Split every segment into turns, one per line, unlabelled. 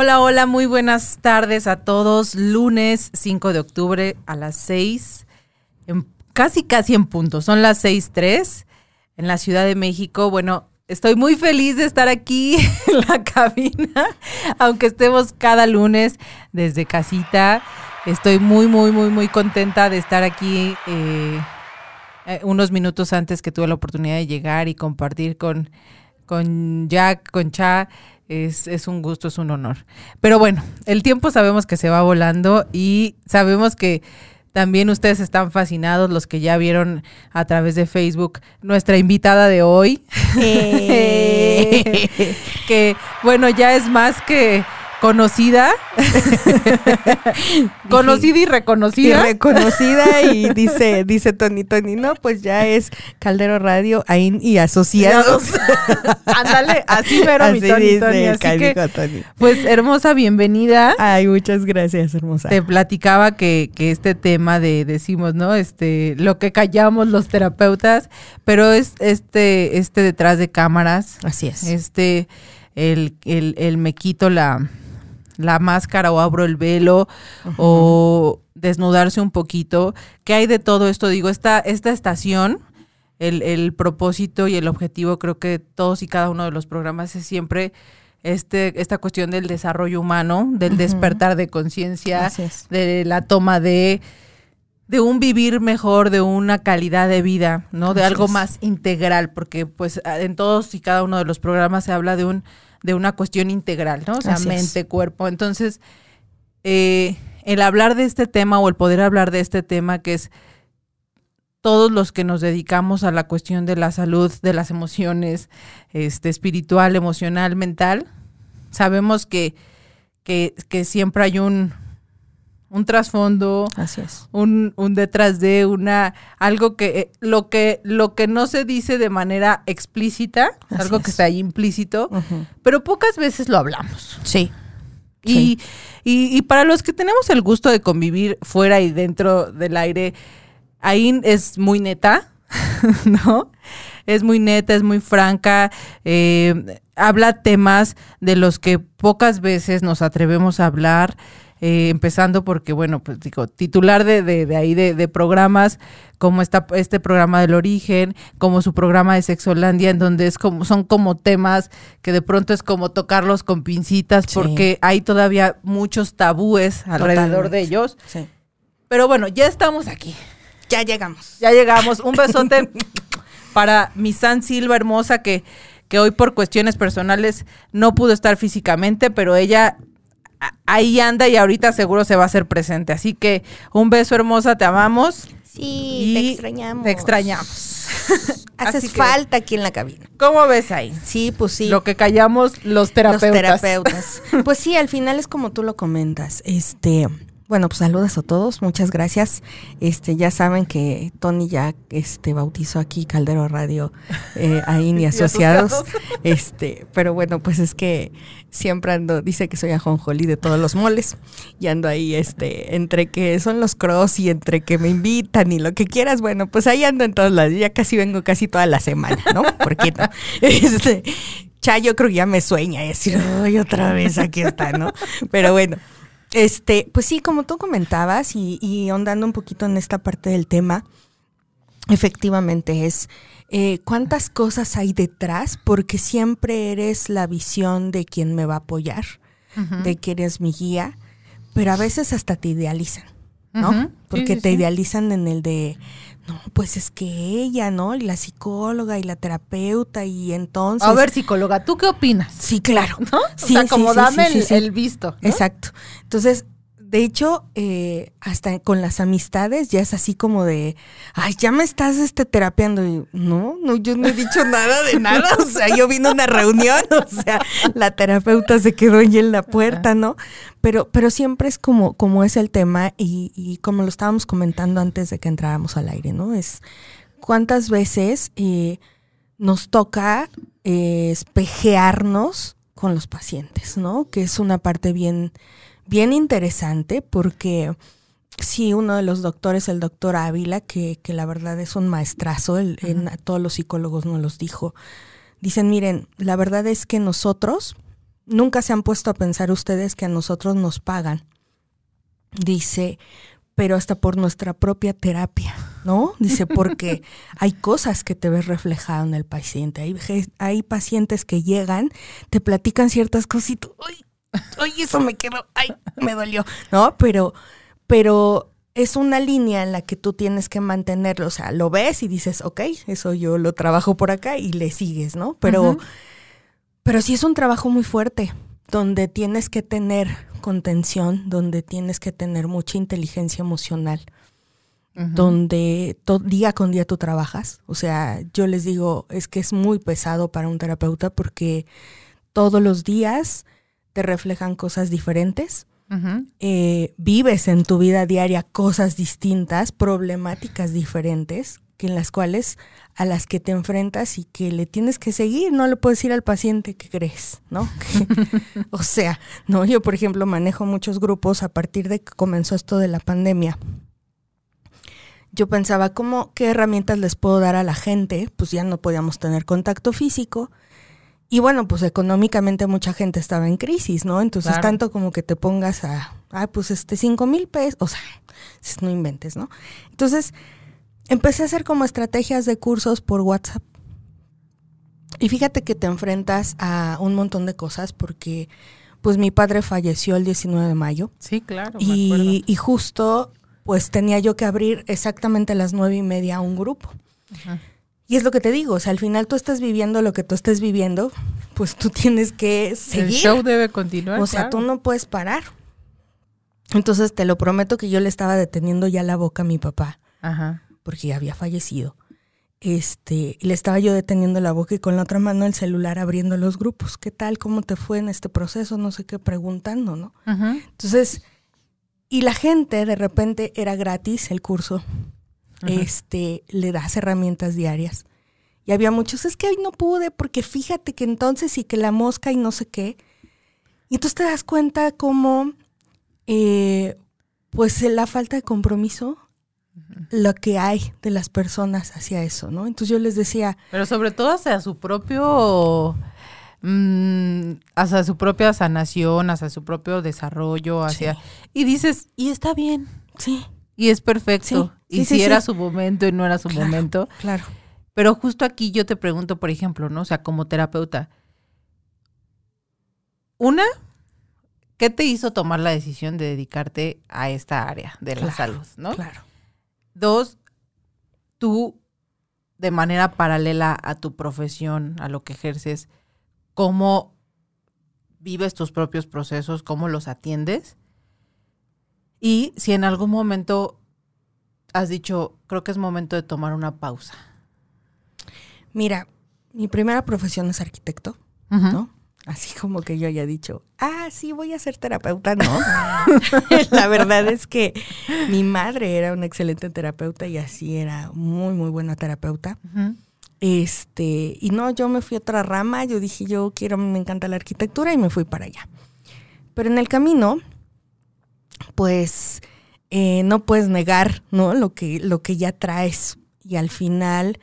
Hola, hola, muy buenas tardes a todos. Lunes 5 de octubre a las 6, en, casi casi en punto, son las 6.3 en la Ciudad de México. Bueno, estoy muy feliz de estar aquí en la cabina, aunque estemos cada lunes desde casita. Estoy muy, muy, muy, muy contenta de estar aquí eh, eh, unos minutos antes que tuve la oportunidad de llegar y compartir con, con Jack, con Cha. Es, es, un gusto, es un honor. Pero bueno, el tiempo sabemos que se va volando y sabemos que también ustedes están fascinados, los que ya vieron a través de Facebook nuestra invitada de hoy. Eh. que bueno, ya es más que conocida, conocida y reconocida.
Y reconocida y dice, dice Tony Tony, no, pues ya es Caldero Radio, AIN y asociados.
Ándale, así pero mi Tony Tony. Así que, Tony. Pues hermosa bienvenida.
Ay, muchas gracias, hermosa.
Te platicaba que, que este tema de, decimos, ¿no? Este, lo que callamos los terapeutas, pero es este, este detrás de cámaras.
Así es.
Este, el, el, el me quito la la máscara o abro el velo o desnudarse un poquito. ¿Qué hay de todo esto? Digo, esta, esta estación, el, el, propósito y el objetivo, creo que todos y cada uno de los programas es siempre este, esta cuestión del desarrollo humano, del despertar de conciencia, de la toma de de un vivir mejor, de una calidad de vida, ¿no? De algo más integral, porque pues en todos y cada uno de los programas se habla de un de una cuestión integral, ¿no? O sea, mente, cuerpo. Entonces, eh, el hablar de este tema o el poder hablar de este tema que es todos los que nos dedicamos a la cuestión de la salud, de las emociones, este, espiritual, emocional, mental, sabemos que, que, que siempre hay un, un trasfondo,
Así es.
Un, un, detrás de una algo que eh, lo que lo que no se dice de manera explícita, algo que está ahí implícito, pero pocas veces lo hablamos.
Sí.
Y, y, y, para los que tenemos el gusto de convivir fuera y dentro del aire, ahí es muy neta, ¿no? Es muy neta, es muy franca, eh, habla temas de los que pocas veces nos atrevemos a hablar. Eh, empezando porque, bueno, pues digo, titular de, de, de ahí de, de, programas como está este programa del origen, como su programa de Sexolandia, en donde es como, son como temas que de pronto es como tocarlos con pincitas, sí. porque hay todavía muchos tabúes alrededor Totalmente. de ellos.
Sí.
Pero bueno, ya estamos aquí.
Ya llegamos.
Ya llegamos. Un besote para mi San Silva hermosa que que hoy por cuestiones personales no pudo estar físicamente, pero ella ahí anda y ahorita seguro se va a hacer presente. Así que un beso hermosa, te amamos.
Sí, te extrañamos.
Te extrañamos.
Haces falta aquí en la cabina.
¿Cómo ves ahí?
Sí, pues sí.
Lo que callamos los terapeutas.
Los terapeutas. pues sí, al final es como tú lo comentas. Este, bueno, pues saludos a todos, muchas gracias. Este, ya saben que Tony ya este bautizó aquí Caldero Radio eh, ahí ni asociados. este, pero bueno, pues es que siempre ando, dice que soy ajonjolí de todos los moles y ando ahí este entre que son los cross y entre que me invitan y lo que quieras, bueno, pues ahí ando en todos lados. Ya casi vengo casi toda la semana, ¿no? Porque no? Este, ya yo creo que ya me sueña y decir, "Ay, otra vez aquí está", ¿no? Pero bueno, este, pues sí, como tú comentabas y, y ahondando un poquito en esta parte del tema, efectivamente es eh, cuántas cosas hay detrás, porque siempre eres la visión de quien me va a apoyar, uh -huh. de que eres mi guía, pero a veces hasta te idealizan, ¿no? Uh -huh. Porque sí, sí, te sí. idealizan en el de, no, pues es que ella, ¿no? Y la psicóloga y la terapeuta y entonces...
A ver, psicóloga, ¿tú qué opinas?
Sí, claro.
¿No?
Sí,
o sea, como
sí,
dame
sí,
el, el, visto. ¿no?
Exacto. Entonces, de hecho, eh, hasta con las amistades ya es así como de, ay, ya me estás este, terapeando. Y, no, no, yo no he dicho nada de nada. O sea, yo vine a una reunión, o sea, la terapeuta se quedó ahí en la puerta, ¿no? Pero, pero siempre es como, como es el tema y, y como lo estábamos comentando antes de que entráramos al aire, ¿no? Es cuántas veces eh, nos toca eh, espejearnos con los pacientes, ¿no? Que es una parte bien bien interesante porque sí, uno de los doctores, el doctor Ávila, que, que la verdad es un maestrazo, el, en, a todos los psicólogos nos los dijo, dicen, miren, la verdad es que nosotros nunca se han puesto a pensar ustedes que a nosotros nos pagan. Dice, pero hasta por nuestra propia terapia, ¿no? Dice, porque hay cosas que te ves reflejado en el paciente. Hay, hay pacientes que llegan, te platican ciertas cosas y tú, ¡ay! ¡Ay, eso me quedó! ¡Ay, me dolió! ¿No? Pero, pero es una línea en la que tú tienes que mantenerlo. O sea, lo ves y dices, ok, eso yo lo trabajo por acá y le sigues, ¿no? Pero, pero sí es un trabajo muy fuerte, donde tienes que tener contención, donde tienes que tener mucha inteligencia emocional, donde día con día tú trabajas. O sea, yo les digo, es que es muy pesado para un terapeuta porque todos los días te reflejan cosas diferentes eh, vives en tu vida diaria cosas distintas, problemáticas diferentes, que en las cuales a las que te enfrentas y que le tienes que seguir, no le puedes decir al paciente que crees, ¿no? o sea, no, yo por ejemplo manejo muchos grupos a partir de que comenzó esto de la pandemia. Yo pensaba, ¿cómo, qué herramientas les puedo dar a la gente? Pues ya no podíamos tener contacto físico y bueno, pues económicamente mucha gente estaba en crisis, ¿no? Entonces, tanto como que te pongas a, ah, pues este, cinco mil pesos, o sea, no inventes, ¿no? Entonces, empecé a hacer como estrategias de cursos por WhatsApp. Y fíjate que te enfrentas a un montón de cosas porque, pues mi padre falleció el 19 de mayo.
Sí, claro.
Y, y justo, pues tenía yo que abrir exactamente a las nueve y media un grupo. Ajá. Y es lo que te digo, o sea, al final tú estás viviendo lo que tú estés viviendo, pues tú tienes que seguir. El
show debe continuar.
O sea, tú no puedes parar. Entonces te lo prometo que yo le estaba deteniendo ya la boca a mi papá, Ajá. porque ya había fallecido. Este, le estaba yo deteniendo la boca y con la otra mano el celular abriendo los grupos. ¿Qué tal? ¿Cómo te fue en este proceso? No sé qué, preguntando, ¿no? Ajá. Entonces, y la gente de repente era gratis el curso este, le das herramientas diarias. Y había muchos, es que hoy no pude porque fíjate que entonces y que la mosca y no sé qué. Y entonces te das cuenta como, eh, pues la falta de compromiso, lo que hay de las personas hacia eso, ¿no? Entonces yo les decía...
Pero sobre todo hacia su propio... Mm, hacia su propia sanación, hacia su propio desarrollo, hacia... Y dices, y está bien.
Sí.
Y es perfecto. Y si era su momento y no era su momento.
Claro.
Pero justo aquí yo te pregunto, por ejemplo, ¿no? O sea, como terapeuta, una, ¿qué te hizo tomar la decisión de dedicarte a esta área de la salud, ¿no?
Claro.
Dos, tú, de manera paralela a tu profesión, a lo que ejerces, ¿cómo vives tus propios procesos? ¿Cómo los atiendes? Y si en algún momento has dicho, creo que es momento de tomar una pausa.
Mira, mi primera profesión es arquitecto, ¿no? Así como que yo haya dicho, ah, sí, voy a ser terapeuta, no. la verdad es que mi madre era una excelente terapeuta y así era muy, muy buena terapeuta. Este, y no, yo me fui a otra rama, yo dije, yo quiero, me encanta la arquitectura y me fui para allá. Pero en el camino, pues eh, no puedes negar, ¿no? Lo que, lo que ya traes. Y al final,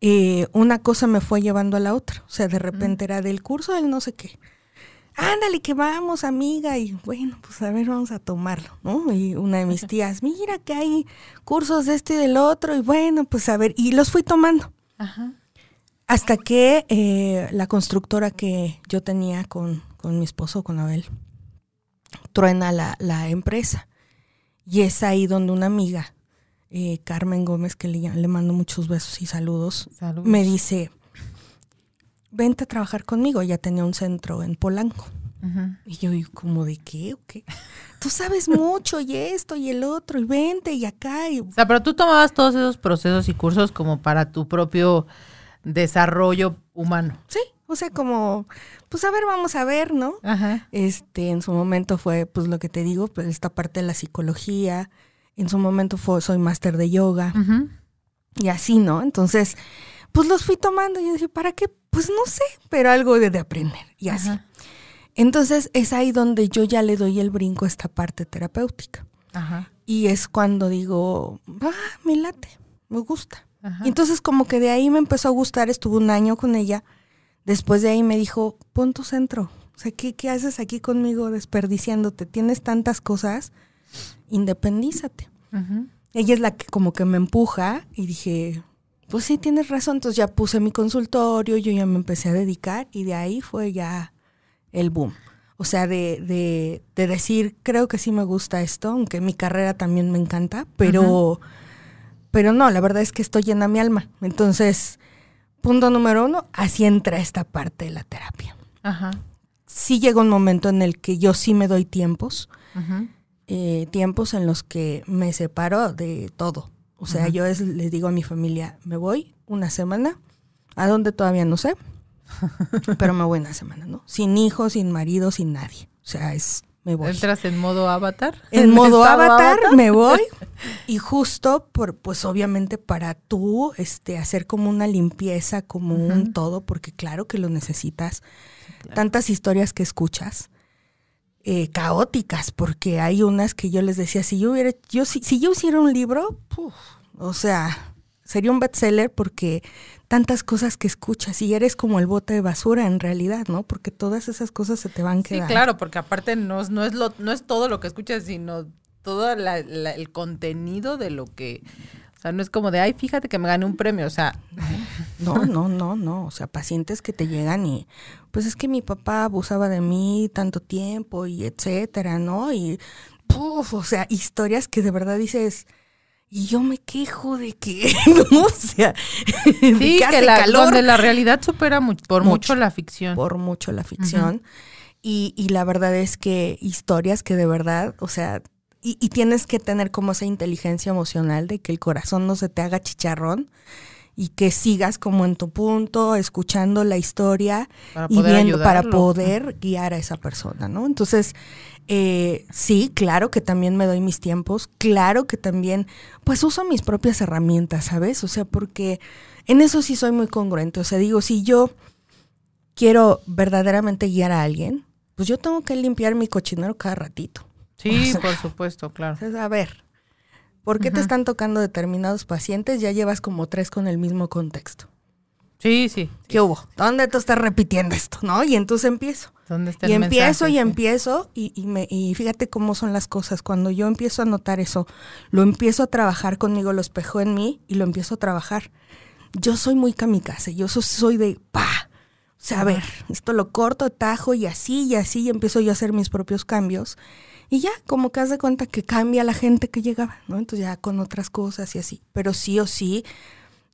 eh, una cosa me fue llevando a la otra. O sea, de repente era del curso del no sé qué. Ándale, que vamos, amiga. Y bueno, pues a ver, vamos a tomarlo, ¿no? Y una de mis tías, mira que hay cursos de este y del otro. Y bueno, pues a ver, y los fui tomando. Ajá. Hasta que eh, la constructora que yo tenía con, con mi esposo, con Abel, truena la, la empresa. Y es ahí donde una amiga, eh, Carmen Gómez, que le, le, mando muchos besos y saludos, me dice, vente a trabajar conmigo. Ya tenía un centro en Polanco. Y yo, como de qué? ¿O qué? Tú sabes mucho y esto y el otro y vente y acá. Y...
O sea, pero tú tomabas todos esos procesos y cursos como para tu propio desarrollo humano.
Sí, o sea, como, pues a ver, vamos a ver, ¿no? Ajá. Este, en su momento fue, pues lo que te digo, pues esta parte de la psicología. En su momento fue, soy máster de yoga. Y así, ¿no? Entonces, pues los fui tomando y yo dije, ¿para qué? Pues no sé, pero algo de, de aprender. Y así. Entonces, es ahí donde yo ya le doy el brinco a esta parte terapéutica. Ajá. Y es cuando digo, ah, me late, me gusta. Y entonces como que de ahí me empezó a gustar, estuve un año con ella Después de ahí me dijo, pon tu centro. O sea, ¿qué, qué haces aquí conmigo desperdiciándote? Tienes tantas cosas, independízate. Ella es la que como que me empuja y dije, pues sí, tienes razón. Entonces ya puse mi consultorio, yo ya me empecé a dedicar y de ahí fue ya el boom. O sea, de, de, de decir, creo que sí me gusta esto, aunque mi carrera también me encanta, pero, pero no, la verdad es que estoy llena mi alma. Entonces, punto número uno, así entra esta parte de la terapia.
Ajá.
Sí llega un momento en el que yo sí me doy tiempos, eh, tiempos en los que me separo de todo. O sea, yo es, les digo a mi familia, me voy una semana, a dónde todavía no sé, pero me voy una semana, ¿no? Sin hijos, sin marido, sin nadie. O sea, es, me voy.
¿Entras en modo avatar?
En modo avatar, me voy. Y justo por, pues obviamente para tú, este, hacer como una limpieza, como un todo, porque claro que lo necesitas. Tantas historias que escuchas. Eh, caóticas, porque hay unas que yo les decía, si yo hubiera, yo si, si yo hiciera un libro, o sea, sería un bestseller porque tantas cosas que escuchas y eres como el bote de basura en realidad, ¿no? Porque todas esas cosas se te van quedando.
Sí, claro, porque aparte no, no, es, lo, no es todo lo que escuchas, sino todo el contenido de lo que... O sea, no es como de, ay, fíjate que me gané un premio, o sea...
No, no, no, no, o sea, pacientes que te llegan y, pues es que mi papá abusaba de mí tanto tiempo y etcétera, ¿no? Y, puf, o sea, historias que de verdad dices y yo me quejo de que, ¿no? O sea,
sí, que, la, donde la realidad supera por mucho, la ficción.
Por mucho la ficción. y, y, la verdad es que historias que de verdad, o sea, y, y, tienes que tener como esa inteligencia emocional de que el corazón no se te haga chicharrón y que sigas como en tu punto, escuchando la historia y viendo para poder guiar a esa persona, ¿no? Entonces, eh, sí, claro que también me doy mis tiempos, claro que también, pues uso mis propias herramientas, ¿sabes? O sea, porque en eso sí soy muy congruente, o sea, digo, si yo quiero verdaderamente guiar a alguien, pues yo tengo que limpiar mi cochinero cada ratito.
Sí, por supuesto, claro.
a ver, ¿por qué te están tocando determinados pacientes? Ya llevas como tres con el mismo contexto.
Sí, sí.
¿Qué hubo? ¿Dónde tú estás repitiendo esto? ¿No? Y entonces empiezo.
¿Dónde está
y empiezo y empiezo y, y, me, y fíjate cómo son las cosas. Cuando yo empiezo a notar eso, lo empiezo a trabajar conmigo, lo espejo en mí y lo empiezo a trabajar. Yo soy muy kamikaze, yo soy de pa. O sea, a ver, esto lo corto, tajo y así y así y empiezo yo a hacer mis propios cambios. Y ya, como que haz de cuenta que cambia la gente que llegaba, ¿no? Entonces ya con otras cosas y así. Pero sí o sí,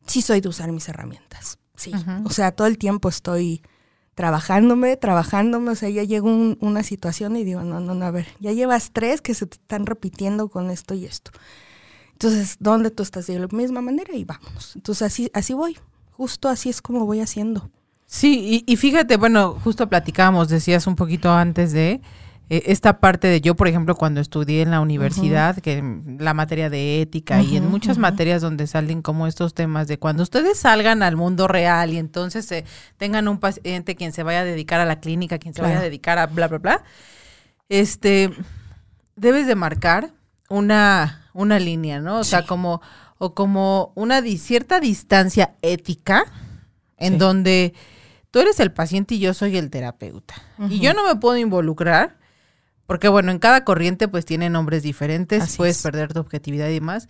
sí soy de usar mis herramientas. Sí. O sea, todo el tiempo estoy trabajándome, trabajándome, o sea, ya llegó una situación y digo, no, no, no, a ver, ya llevas tres que se te están repitiendo con esto y esto. Entonces, ¿dónde tú estás? De la misma manera y vámonos. Entonces, así, así voy, justo así es como voy haciendo.
Sí, y, y fíjate, bueno, justo platicábamos, decías un poquito antes de esta parte de yo, por ejemplo, cuando estudié en la universidad, que la materia de ética y en muchas materias donde salen como estos temas de cuando ustedes salgan al mundo real y entonces eh, tengan un paciente quien se vaya a dedicar a la clínica, quien se vaya a dedicar a bla, bla, bla, este, debes de marcar una, una línea, ¿no? O sea, como, o como una cierta distancia ética en donde tú eres el paciente y yo soy el terapeuta. Y yo no me puedo involucrar porque bueno, en cada corriente pues tiene nombres diferentes, puedes perder tu objetividad y demás.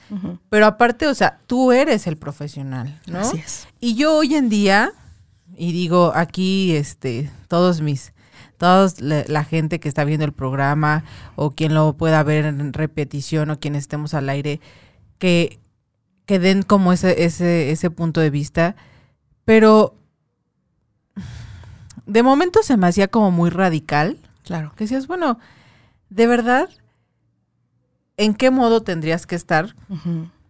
Pero aparte, o sea, tú eres el profesional, ¿no?
Así es.
Y yo hoy en día, y digo aquí, este, todos mis, toda la, gente que está viendo el programa o quien lo pueda ver en repetición o quien estemos al aire, que, que den como ese, ese, ese punto de vista. Pero de momento se me hacía como muy radical.
Claro.
Que decías, bueno, de verdad, ¿en qué modo tendrías que estar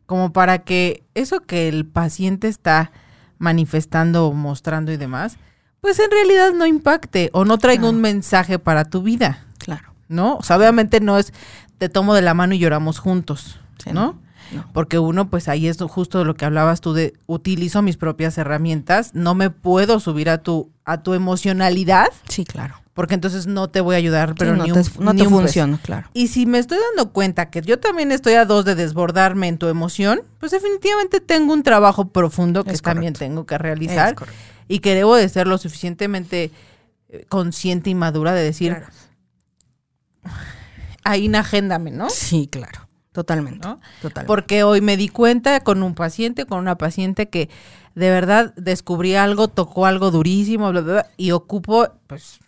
como para que eso que el paciente está manifestando o mostrando y demás, pues en realidad no impacte o no traiga un mensaje para tu vida?
Claro.
¿No? O sea, obviamente no es te tomo de la mano y lloramos juntos, ¿no? Porque uno, pues ahí es justo lo que hablabas tú de utilizo mis propias herramientas, no me puedo subir a tu, a tu emocionalidad.
Sí, claro
porque entonces no te voy a ayudar, pero
no
ni
te,
un,
no te funciona, claro.
Y si me estoy dando cuenta que yo también estoy a dos de desbordarme en tu emoción, pues definitivamente tengo un trabajo profundo que también tengo que realizar y que debo de ser lo suficientemente eh, consciente y madura de decir,
Claro.
ahí agéndame, ¿no?
Sí, claro. Totalmente.
¿No?
Totalmente.
Porque hoy me di cuenta con un paciente, con una paciente que de verdad descubrí algo, tocó algo durísimo, bla, bla, bla, y ocupo, pues,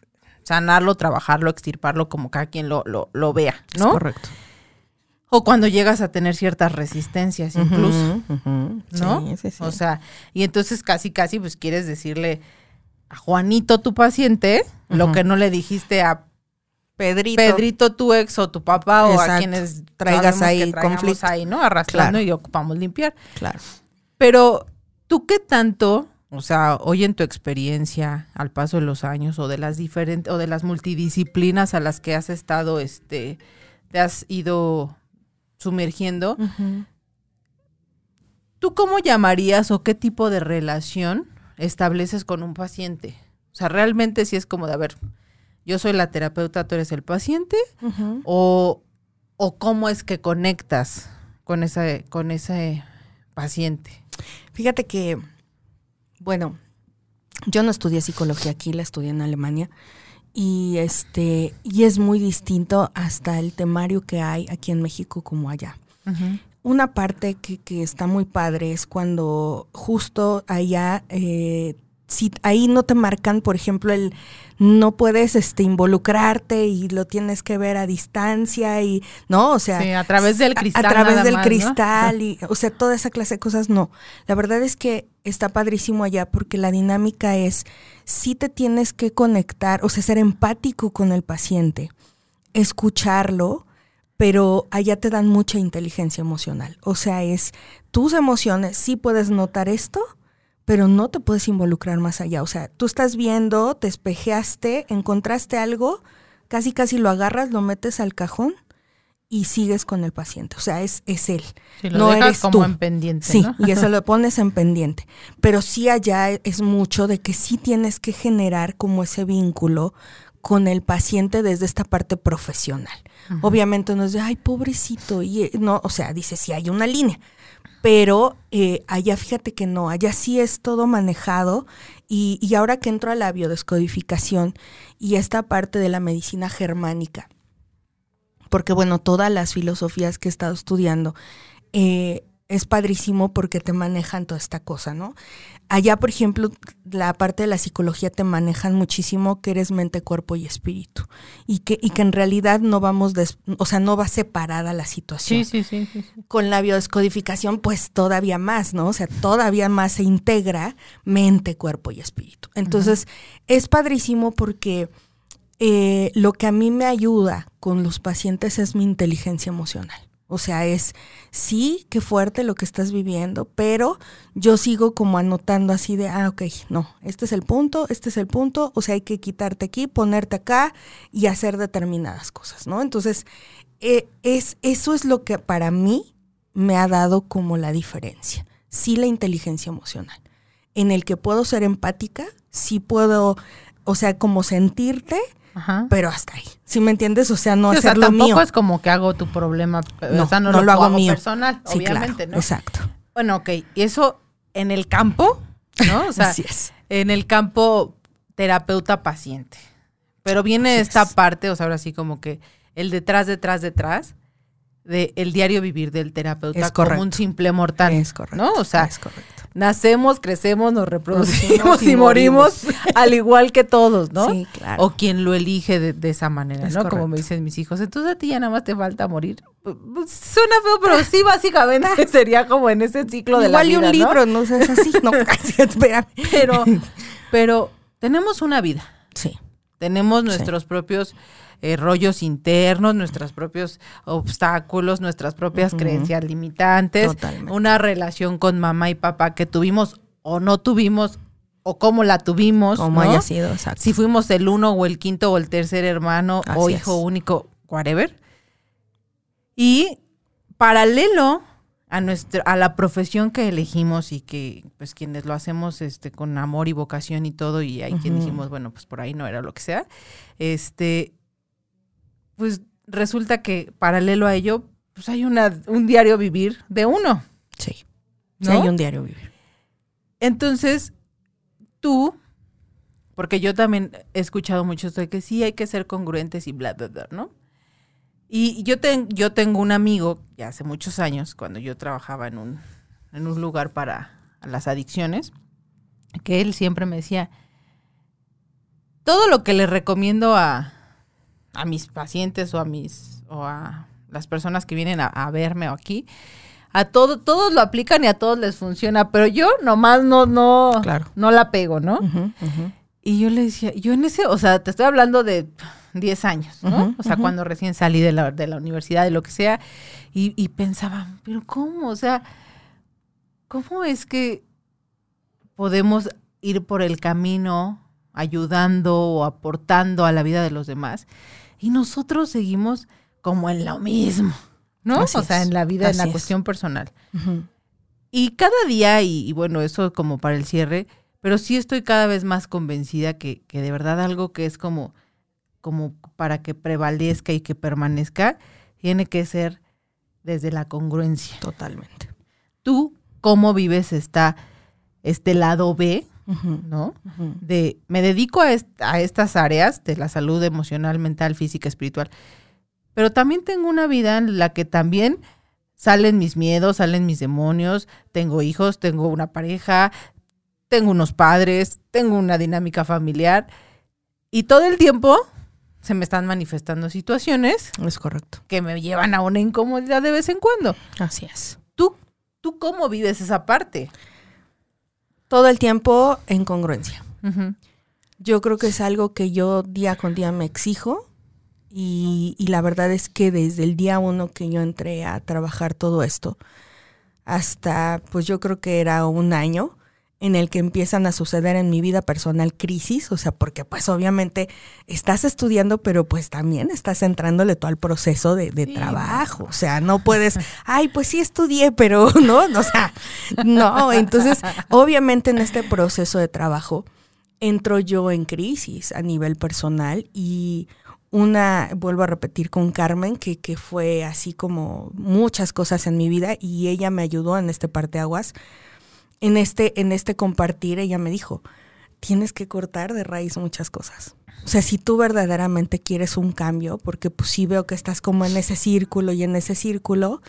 sanarlo, trabajarlo, extirparlo, como cada quien lo, lo, lo vea,
Es
¿no?
correcto.
O cuando llegas a tener ciertas resistencias incluso. ¿no?
Sí, sí, sí.
O sea, y entonces casi, casi, pues quieres decirle a Juanito, tu paciente, lo que no le dijiste a
Pedrito.
Pedrito, tu ex o tu papá o a quienes
Traigas ahí
que traigamos
conflicto.
ahí, ¿no? Arrastrando
Claro.
y ocupamos limpiar.
Claro.
Pero, ¿tú qué tanto, o sea, hoy en tu experiencia, al paso de los años, o de las diferentes, o de las multidisciplinas a las que has estado, este, te has ido sumergiendo. ¿tú cómo llamarías o qué tipo de relación estableces con un paciente? O sea, realmente si es como de, a ver, yo soy la terapeuta, tú eres el paciente, o, o cómo es que conectas con ese, con ese paciente.
Fíjate que, bueno, yo no estudié psicología aquí, la estudié en Alemania. Y este, y es muy distinto hasta el temario que hay aquí en México como allá. Una parte que, que está muy padre es cuando justo allá, eh, si ahí no te marcan, por ejemplo, el no puedes este, involucrarte y lo tienes que ver a distancia y, ¿no? O sea,
Sí, a través del cristal
A, través
nada
del
más, ¿no?
cristal y, o sea, toda esa clase de cosas, no. La verdad es que está padrísimo allá porque la dinámica es, sí te tienes que conectar, o sea, ser empático con el paciente, escucharlo, pero allá te dan mucha inteligencia emocional. O sea, es tus emociones, sí puedes notar esto, pero no te puedes involucrar más allá. O sea, tú estás viendo, te espejeaste, encontraste algo, casi casi lo agarras, lo metes al cajón y sigues con el paciente. O sea, es, es él.
Lo
no
dejas
eres
como
tú.
en pendiente,
Sí,
¿no?
y eso lo pones en pendiente. Pero sí allá es mucho de que sí tienes que generar como ese vínculo con el paciente desde esta parte profesional. Obviamente no es de, ay, pobrecito, y eh, no, o sea, dice, sí hay una línea, pero eh, allá fíjate que no, allá sí es todo manejado y, y ahora que entro a la biodescodificación y esta parte de la medicina germánica, porque bueno, todas las filosofías que he estado estudiando, eh, es padrísimo porque te manejan toda esta cosa, ¿no? Allá, por ejemplo, la parte de la psicología te manejan muchísimo que eres mente, cuerpo y espíritu. Y que, y que en realidad no vamos, des- o sea, no va separada la situación.
Sí, sí, sí, sí.
Con la biodescodificación, pues todavía más, ¿no? O sea, todavía más se integra mente, cuerpo y espíritu. Entonces, es padrísimo porque eh, lo que a mí me ayuda con los pacientes es mi inteligencia emocional. O sea, es sí, qué fuerte lo que estás viviendo, pero yo sigo como anotando así de, ah, ok, no, este es el punto, este es el punto, o sea, hay que quitarte aquí, ponerte acá y hacer determinadas cosas, ¿no? Entonces, eh, es, eso es lo que para mí me ha dado como la diferencia. Sí, la inteligencia emocional, en el que puedo ser empática, sí puedo, o sea, como sentirte,
Ajá.
pero hasta ahí. ¿Sí me entiendes? O sea, no
Sí, o sea,
hacer lo
tampoco
mío.
es como que hago tu problema,
No,
o sea, no,
no
lo,
lo hago
hago
mío.
personal,
Sí, claro,
obviamente, ¿no?
Exacto.
Bueno, ok, y eso en el campo, ¿no? O sea,
Así es.
en el campo terapeuta-paciente. Pero viene
Así
esta
es.
parte, o sea, ahora sí como que el detrás, detrás, detrás, de el diario vivir del terapeuta
Es
como un simple mortal.
Es correcto.
¿No? O sea,
es correcto.
nacemos, crecemos, nos reproducimos
Producimos
y
y
morimos al igual que todos, ¿no?
Sí, claro.
O quien lo elige de, de esa manera,
Es
¿no? Como me dicen mis hijos. Entonces a ti ya nada más te falta morir. Pues, Suena feo, pero sí, básicamente sería como en ese ciclo de la
Igual y
vida,
un
¿no?
libro, no, seas así. No, espérame.
Pero, pero tenemos una vida.
Sí.
Tenemos nuestros propios eh, rollos internos, nuestros propios obstáculos, nuestras propias creencias limitantes,
Totalmente.
una relación con mamá y papá que tuvimos o no tuvimos o cómo la tuvimos,
Como
¿no?
haya sido, exacto.
si fuimos el uno o el quinto o el tercer hermano o hijo
es.
único, whatever. Y paralelo a nuestra a la profesión que elegimos y que pues quienes lo hacemos este con amor y vocación y todo y hay quien
Ujú.
dijimos, bueno, pues por ahí no era lo que sea. Este pues resulta que paralelo a ello pues hay una un diario vivir de uno.
Sí. Sí,
¿No?
hay un diario vivir.
Entonces, tú, porque yo también he escuchado mucho esto de que sí hay que ser congruentes y bla, bla, bla, ¿no? Y yo, ten- yo tengo un amigo, ya hace muchos años, cuando yo trabajaba en un, en un lugar para las adicciones, que él siempre me decía, todo lo que le recomiendo a, a mis pacientes o a mis o a las personas que vienen a, a verme o aquí, a todo, todos lo aplican y a todos les funciona, pero yo nomás no, no,
Claro.
no la pego, ¿no? Y yo le decía, yo en ese, o sea, te estoy hablando de 10 años, ¿no? O sea, cuando recién salí de la, de la universidad, de lo que sea, y, y pensaba, pero ¿cómo? O sea, ¿cómo es que podemos ir por el camino ayudando o aportando a la vida de los demás? Y nosotros seguimos como en lo mismo, ¿no?
Así
o sea, en la vida, en la
es.
cuestión personal. Y cada día, y, y bueno, eso como para el cierre, pero sí estoy cada vez más convencida que, que de verdad algo que es como, como para que prevalezca y que permanezca, tiene que ser desde la congruencia.
Totalmente.
Tú, ¿cómo vives esta, este lado B, ¿no? De me dedico a, est- a estas áreas de la salud emocional, mental, física, espiritual, pero también tengo una vida en la que también salen mis miedos, salen mis demonios, tengo hijos, tengo una pareja, tengo unos padres, tengo una dinámica familiar y todo el tiempo se me están manifestando situaciones
Es correcto.
que me llevan a una incomodidad de vez en cuando.
Así es.
¿Tú, tú cómo vives esa parte?
Todo el tiempo en congruencia. Yo creo que es algo que yo día con día me exijo y, y la verdad es que desde el día uno que yo entré a trabajar todo esto, hasta pues yo creo que era un año en el que empiezan a suceder en mi vida personal crisis, o sea, porque pues obviamente estás estudiando, pero pues también estás entrándole todo al proceso de, de
Sí.
trabajo, o sea, no puedes, ay, pues sí estudié, pero no, o sea, no, entonces obviamente en este proceso de trabajo entro yo en crisis a nivel personal y una, vuelvo a repetir con Carmen, que, que fue así como muchas cosas en mi vida y ella me ayudó en este parteaguas. En este, en este compartir, ella me dijo, tienes que cortar de raíz muchas cosas. O sea, si tú verdaderamente quieres un cambio, porque pues sí veo que estás como en ese círculo y en ese círculo,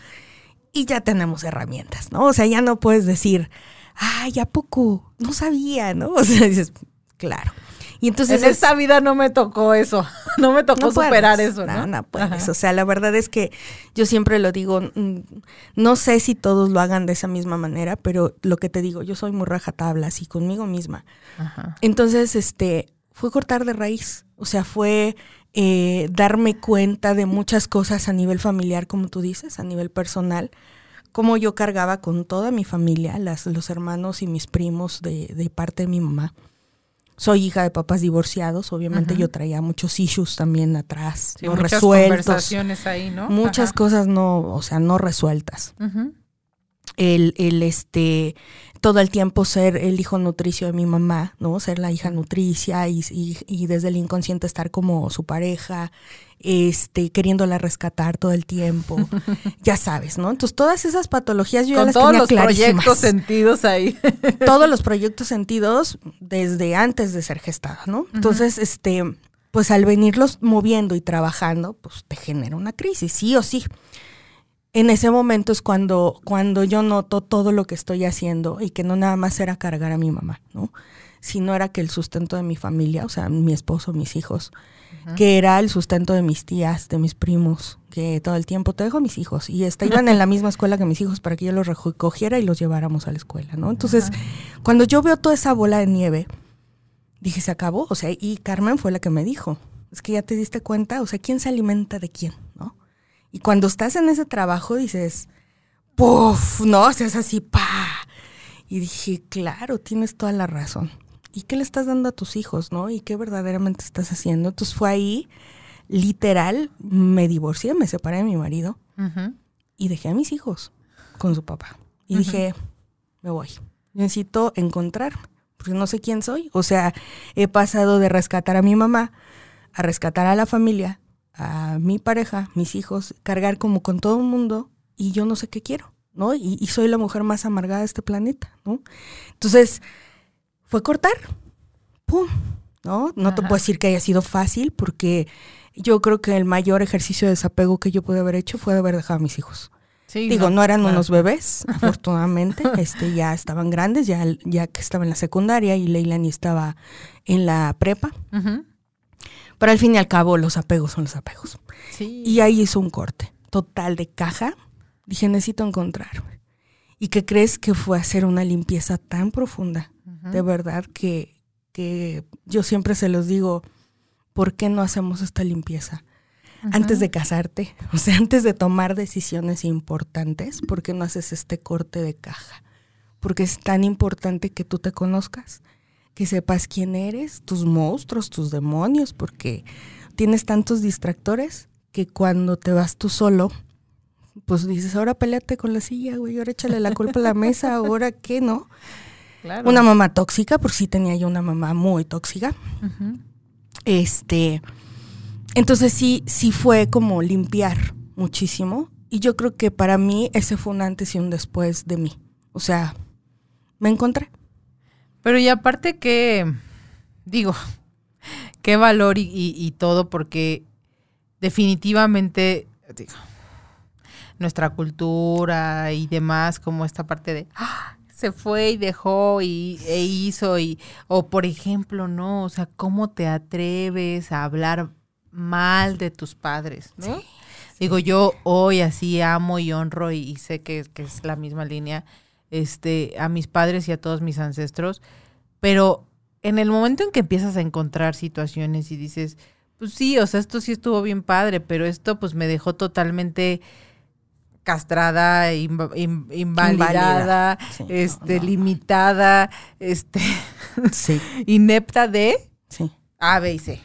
y ya tenemos herramientas, ¿no? O sea, ya no puedes decir, ay, ¿a poco? No sabía, ¿no? O sea, dices, claro. Y entonces
en
es-
esta vida no me tocó eso, no me tocó
no puedes.
superar eso, ¿no?
No, no puedes.
Ajá.
O sea, la verdad es que yo siempre lo digo, mm, no sé si todos lo hagan de esa misma manera, pero lo que te digo, yo soy muy rajatabla, así conmigo misma.
Ajá.
Entonces, este, fue cortar de raíz. O sea, fue eh, darme cuenta de muchas cosas a nivel familiar, como tú dices, a nivel personal. Cómo yo cargaba con toda mi familia, las, los hermanos y mis primos de, de parte de mi mamá. Soy hija de papás divorciados, obviamente yo traía muchos issues también atrás,
Sí,
no
muchas
resueltos.
conversaciones ahí, ¿no?
Muchas
Ajá.
cosas no, o sea, no resueltas el, el este todo el tiempo ser el hijo nutricio de mi mamá, ¿no? Ser la hija nutricia y, y, y desde el inconsciente estar como su pareja, este, queriéndola rescatar todo el tiempo. ya sabes, ¿no? Entonces todas esas patologías yo ya
Con
las
todos
tenía
los
clarísimas.
proyectos sentidos ahí.
todos los proyectos sentidos desde antes de ser gestada, ¿no? Entonces, este, pues al venirlos moviendo y trabajando, pues te genera una crisis, sí o sí. En ese momento es cuando, cuando yo noto todo lo que estoy haciendo y que no nada más era cargar a mi mamá, ¿no? Sino era que el sustento de mi familia, o sea, mi esposo, mis hijos, que era el sustento de mis tías, de mis primos, que todo el tiempo te dejo a mis hijos y este, iban en la misma escuela que mis hijos para que yo los recogiera y los lleváramos a la escuela, ¿no? Entonces, cuando yo veo toda esa bola de nieve, dije, se acabó, o sea, y Carmen fue la que me dijo, es que ya te diste cuenta, o sea, ¿quién se alimenta de quién? Y cuando estás en ese trabajo dices, ¡puf! ¿No? O sea, es así, ¡pa! Y dije, claro, tienes toda la razón. ¿Y qué le estás dando a tus hijos, no? ¿Y qué verdaderamente estás haciendo? Entonces fue ahí, literal, me divorcié, me separé de mi marido y dejé a mis hijos con su papá. Y dije, me voy. Necesito encontrarme, porque no sé quién soy. O sea, he pasado de rescatar a mi mamá a rescatar a la familia, a mi pareja, mis hijos, cargar como con todo el mundo y yo no sé qué quiero, ¿no? Y, y soy la mujer más amargada de este planeta, ¿no? Entonces, fue cortar. ¡Pum! ¿no? No te puedo decir que haya sido fácil porque yo creo que el mayor ejercicio de desapego que yo pude haber hecho fue haber dejado a mis hijos. Digo, no, eran unos bebés, afortunadamente, este, ya estaban grandes, ya, ya que estaba en la secundaria y Leilani estaba en la prepa. Pero al fin y al cabo, los apegos son los apegos. Y ahí hizo un corte total de caja. Dije, necesito encontrarme. ¿Y qué crees que fue hacer una limpieza tan profunda? De verdad que, que yo siempre se los digo, ¿por qué no hacemos esta limpieza? antes de casarte, o sea, antes de tomar decisiones importantes, ¿por qué no haces este corte de caja? Porque es tan importante que tú te conozcas, que sepas quién eres, tus monstruos, tus demonios, porque tienes tantos distractores que cuando te vas tú solo, pues dices, ahora peleate con la silla, güey, ahora échale la culpa a la mesa, ahora qué, ¿no? Una mamá tóxica, por si tenía yo una mamá muy tóxica. Este, entonces sí, sí fue como limpiar muchísimo. Y yo creo que para mí ese fue un antes y un después de mí. O sea, me encontré.
Pero y aparte que, digo, qué valor y, todo, porque definitivamente, digo, nuestra cultura y demás, como esta parte de, ¡ah! se fue y dejó y, e hizo, y, o por ejemplo, ¿no? O sea, ¿cómo te atreves a hablar mal de tus padres, ¿no? Digo, yo hoy así amo y honro y, sé que, es la misma línea este, a mis padres y a todos mis ancestros, pero en el momento en que empiezas a encontrar situaciones y dices, pues sí, o sea, esto sí estuvo bien padre, pero esto pues me dejó totalmente castrada, invalidada, este, limitada, este, inepta de A, B y C.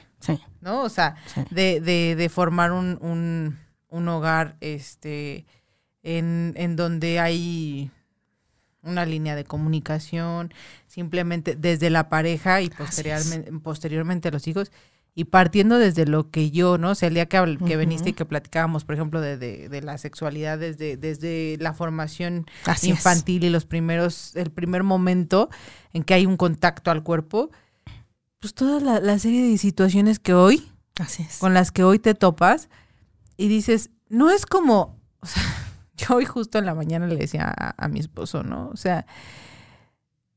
¿no? O sea, de, de, de, formar un, un, un, hogar este, en, en donde hay una línea de comunicación, simplemente desde la pareja y posteriormente, posteriormente los hijos, y partiendo desde lo que yo, ¿no? O sea, el día que, que veniste y que platicábamos, por ejemplo, de, de, de la sexualidad desde, desde la formación infantil y los primeros, el primer momento en que hay un contacto al cuerpo, pues toda la, serie de situaciones que hoy, con las que hoy te topas, y dices, no es como, o sea, yo hoy justo en la mañana le decía a, mi esposo, ¿no? O sea,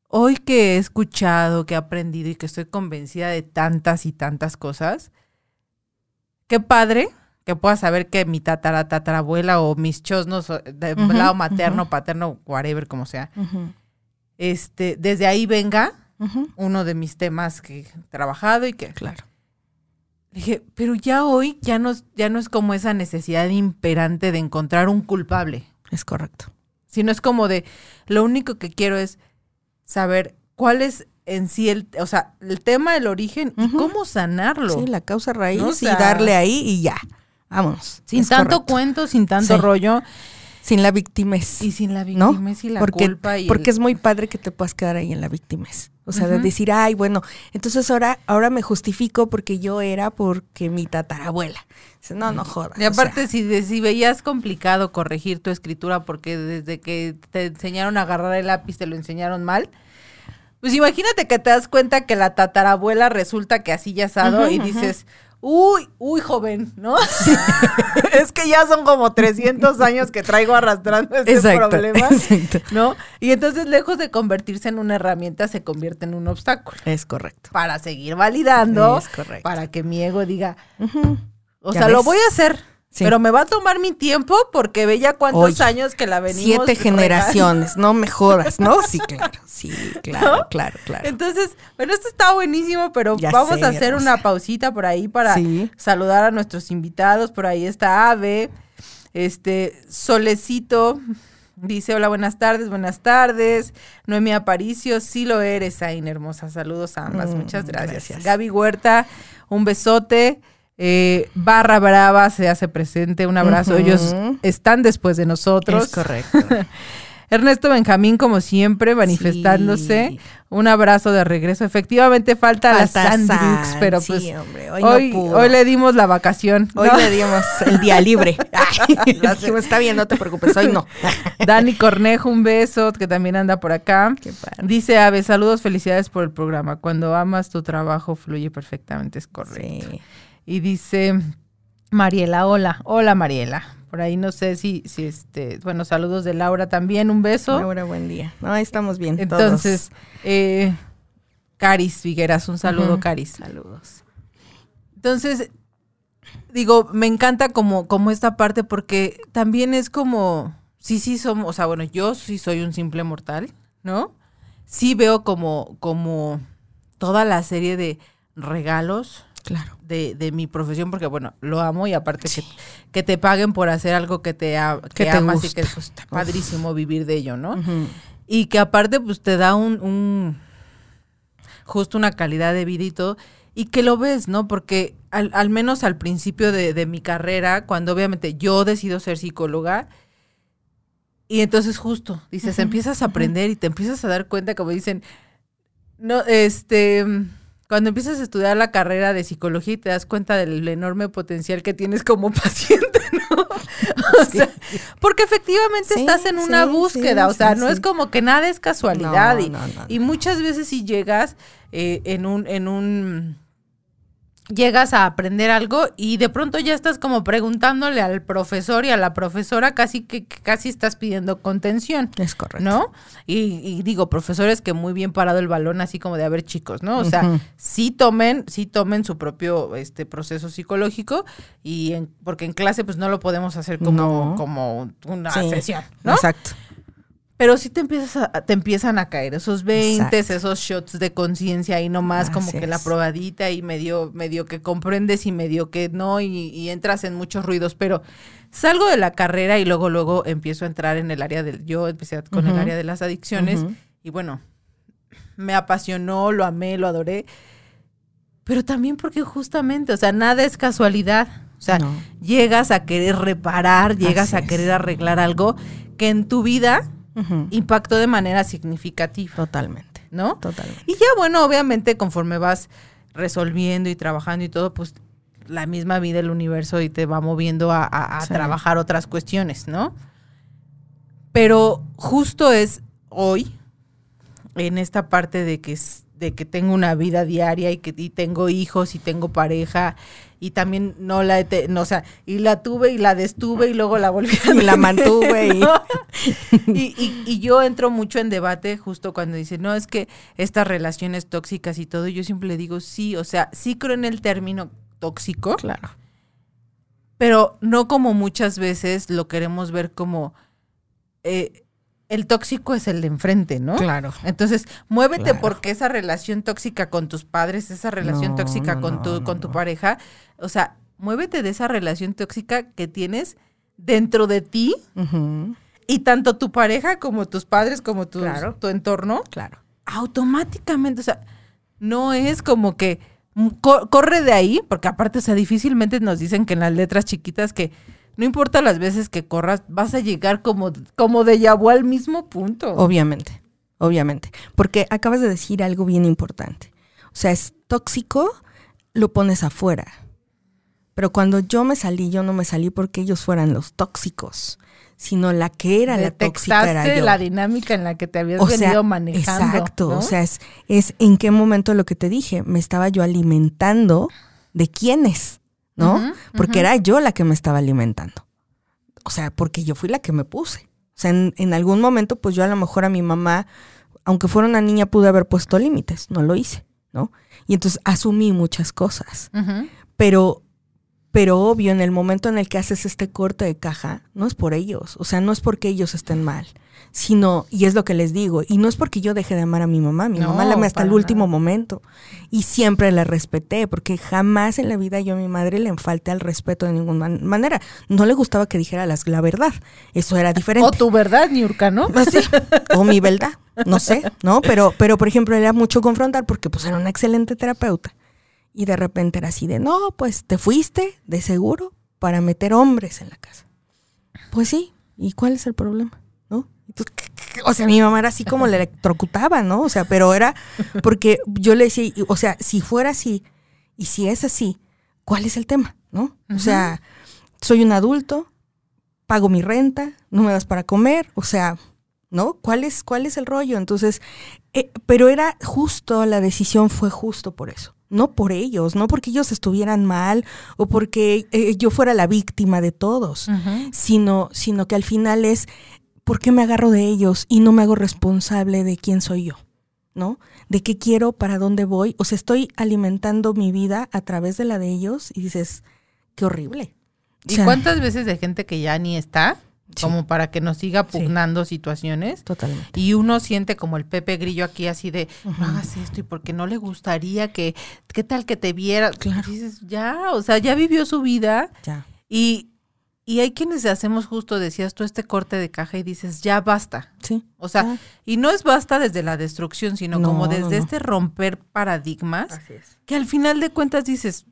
hoy que he escuchado, que he aprendido y que estoy convencida de tantas y tantas cosas, qué padre que pueda saber que mi tatara, tatarabuela o mis chosnos de lado materno, paterno, whatever, como sea, este, desde ahí venga uno de mis temas que he trabajado y que...
Claro.
Dije, pero ya hoy ya no, ya no es como esa necesidad imperante de encontrar un culpable.
Es correcto.
Sino es como de, lo único que quiero es saber cuál es en sí el, o sea, el tema del origen y cómo sanarlo.
Sí, la causa raíz y darle ahí y ya. Vámonos.
Sin tanto cuento, sin tanto rollo.
Sin la victimez.
Y sin la victimez y la culpa.
porque es muy padre que te puedas quedar ahí en la victimez. O sea, de decir, ay, bueno, entonces ahora, ahora me justifico porque yo era porque mi tatarabuela. No, no jodas.
Y aparte, si, si veías complicado corregir tu escritura porque desde que te enseñaron a agarrar el lápiz te lo enseñaron mal, pues imagínate que te das cuenta que la tatarabuela resulta que así ya asado y dices, uy, uy, joven, ¿no? es que ya son como 300 años que traigo arrastrando este problema, ¿no? Y entonces, lejos de convertirse en una herramienta, se convierte en un obstáculo.
Es correcto.
Para seguir validando, es correcto. para que mi ego diga, o sea, lo voy a hacer. Pero me va a tomar mi tiempo porque ve ya cuántos años que la venimos.
Siete generaciones, no me jodas, ¿no? Sí, claro, sí, claro, claro, claro.
Entonces, bueno, esto está buenísimo, pero vamos a hacer una pausita por ahí para saludar a nuestros invitados. Por ahí está Ave, este, Solecito. Dice, hola, buenas tardes, buenas tardes. Noemí Aparicio, sí lo eres, Aina, hermosa. Saludos a ambas, mm, muchas gracias. gracias. Gaby Huerta, un besote. Eh, Barra Brava se hace presente, un abrazo. Ellos están después de nosotros.
Es correcto.
Ernesto Benjamín, como siempre, manifestándose.
Sí.
Un abrazo de regreso. Efectivamente falta, la
Falta
Sandrix,
San,
pero
sí,
pues
hombre, hoy
hoy,
no pudo.
hoy le dimos la vacación.
Hoy
¿no?
le dimos el día libre. Dijimos, está bien, no te preocupes, hoy no.
Dani Cornejo, un beso, que también anda por acá. Dice Ave, saludos, felicidades por el programa. Cuando amas tu trabajo fluye perfectamente, es correcto.
Sí.
Y dice Mariela, hola, hola Mariela. Por ahí no sé si, si este, bueno, saludos de Laura también, un beso.
Laura, buen día. No, ahí estamos bien.
Entonces, eh, Caris Figueras, un saludo,
Ujú.
Caris.
todos. saludos.
Entonces, digo, me encanta como, como esta parte porque también es como, sí, sí somos, o sea, bueno, yo sí soy un simple mortal, ¿no? Sí veo como, como toda la serie de regalos
Claro.
de, de mi profesión, porque bueno, lo amo y aparte que, que te paguen por hacer algo que te, a- que
Que te
amas y
gusta.
que pues, está padrísimo vivir de ello, ¿no? Y que aparte, pues te da un, un- justo una calidad de vida y todo. Y que lo ves, ¿no? Porque al, al menos al principio de, de mi carrera, cuando obviamente yo decido ser psicóloga, y entonces justo, dices, empiezas a aprender y te empiezas a dar cuenta, como dicen, no, este, cuando empiezas a estudiar la carrera de psicología y te das cuenta del enorme potencial que tienes como paciente, ¿no? O sea, porque efectivamente
Sí,
estás en una
sí,
búsqueda, o sea, no es como que nada es casualidad
No,
y,
no, no, no.
y muchas veces si llegas eh, en un, en un llegas a aprender algo y de pronto ya estás como preguntándole al profesor y a la profesora casi que, casi estás pidiendo contención.
Es correcto.
¿No? Y, y digo, profesores que muy bien parado el balón, así como de a ver, chicos, ¿no? O sea,
Ujú.
sí tomen, sí tomen su propio este proceso psicológico, y en, porque en clase, pues no lo podemos hacer como,
No.
como una
Sí,
sesión, ¿no?
Exacto.
Pero sí te empiezas a, te empiezan a caer esos 20,
Exacto.
esos shots de conciencia y nomás como que la probadita y medio, medio que comprendes y medio que no, y, y entras en muchos ruidos. Pero salgo de la carrera y luego, luego empiezo a entrar en el área del, yo empecé con el área de las adicciones, y bueno, me apasionó, lo amé, lo adoré. Pero también porque justamente, o sea, nada es casualidad. O sea,
No.
llegas a querer reparar, llegas
Así
a
es.
querer arreglar algo que en tu vida Impactó de manera significativa,
Totalmente.
¿no?
Totalmente.
Y ya bueno, obviamente conforme vas resolviendo y trabajando y todo, pues la misma vida, el universo y te va moviendo a, a- a
Sí.
trabajar otras cuestiones, ¿no? Pero justo es hoy, en esta parte de que, es- de que tengo una vida diaria y que y tengo hijos y tengo pareja y también no la no, o sea, y la tuve y la destuve y luego la volví a
Y la mantuve y-
¿no? y, y- y yo entro mucho en debate justo cuando dicen, no, es que estas relaciones tóxicas y todo, yo siempre le digo, sí, o sea, sí creo en el término tóxico,
Claro.
pero no como muchas veces lo queremos ver como eh, el tóxico es el de enfrente, ¿no?
Claro.
Entonces, muévete
Claro.
porque esa relación tóxica con tus padres, esa relación
No,
tóxica
no,
con
no,
tu, con tu pareja, o sea, muévete de esa relación tóxica que tienes dentro de ti y tanto tu pareja como tus padres, como tu,
Claro.
tu entorno,
Claro.
automáticamente, o sea, no es como que mm, co- corre de ahí, porque aparte, o sea, difícilmente nos dicen que en las letras chiquitas que no importa las veces que corras, vas a llegar como, como de vu al mismo punto.
Obviamente, obviamente. Porque acabas de decir algo bien importante. O sea, es tóxico, lo pones afuera. Pero cuando yo me salí, yo no me salí porque ellos fueran los tóxicos, sino la que era la tóxica era yo.
la dinámica en la que te habías
o sea,
venido manejando.
Exacto,
¿no?
o sea, es, es en qué momento lo que te dije, me estaba yo alimentando de quiénes, ¿no? Porque era yo la que me estaba alimentando. O sea, porque yo fui la que me puse. O sea, en, en algún momento, pues yo a lo mejor a mi mamá, aunque fuera una niña, pude haber puesto límites, no lo hice, ¿no? Y entonces asumí muchas cosas. Pero, pero obvio, en el momento en el que haces este corte de caja, no es por ellos, o sea, no es porque ellos estén mal, sino, y es lo que les digo, y no es porque yo deje de amar a mi mamá, mi
No,
mamá la amé hasta el último
nada.
momento, y siempre la respeté, porque jamás en la vida yo a mi madre le falté al respeto de ninguna man- manera, no le gustaba que dijera las- la verdad, eso era diferente.
O tu verdad, Niurka, ¿no?
Sí, o mi verdad, no sé, ¿no? Pero, pero por ejemplo, era mucho confrontar porque pues era una excelente terapeuta. Y de repente era así de, no, pues te fuiste, de seguro, para meter hombres en la casa. Pues sí, ¿y cuál es el problema? Entonces, o sea, mi mamá era así como le electrocutaba, ¿no? O sea, pero era porque yo le decía, o sea, si fuera así y si es así, ¿cuál es el tema, no? O sea, soy un adulto, pago mi renta, no me das para comer, o sea, ¿no? ¿Cuál es, cuál es el rollo? Entonces, eh, pero era justo, la decisión fue justo por eso. No por ellos, no porque ellos estuvieran mal o porque eh, yo fuera la víctima de todos, sino, sino que al final es, ¿por qué me agarro de ellos y no me hago responsable de quién soy yo? ¿No? De qué quiero, para dónde voy. O sea, estoy alimentando mi vida a través de la de ellos y dices, qué horrible.
¿Y cuántas veces de gente que ya ni está? Como para que nos siga pugnando situaciones.
Totalmente.
Y uno siente como el Pepe Grillo aquí así de, no hagas esto y porque no le gustaría que, ¿qué tal que te viera? Claro. dices, ya, o sea, ya vivió su vida.
Ya.
Y, y hay quienes hacemos justo, decías tú, este corte de caja y dices, ya basta.
Sí.
O sea, y no es basta desde la destrucción, sino como desde este romper paradigmas.
Así es.
Que al final de cuentas dices,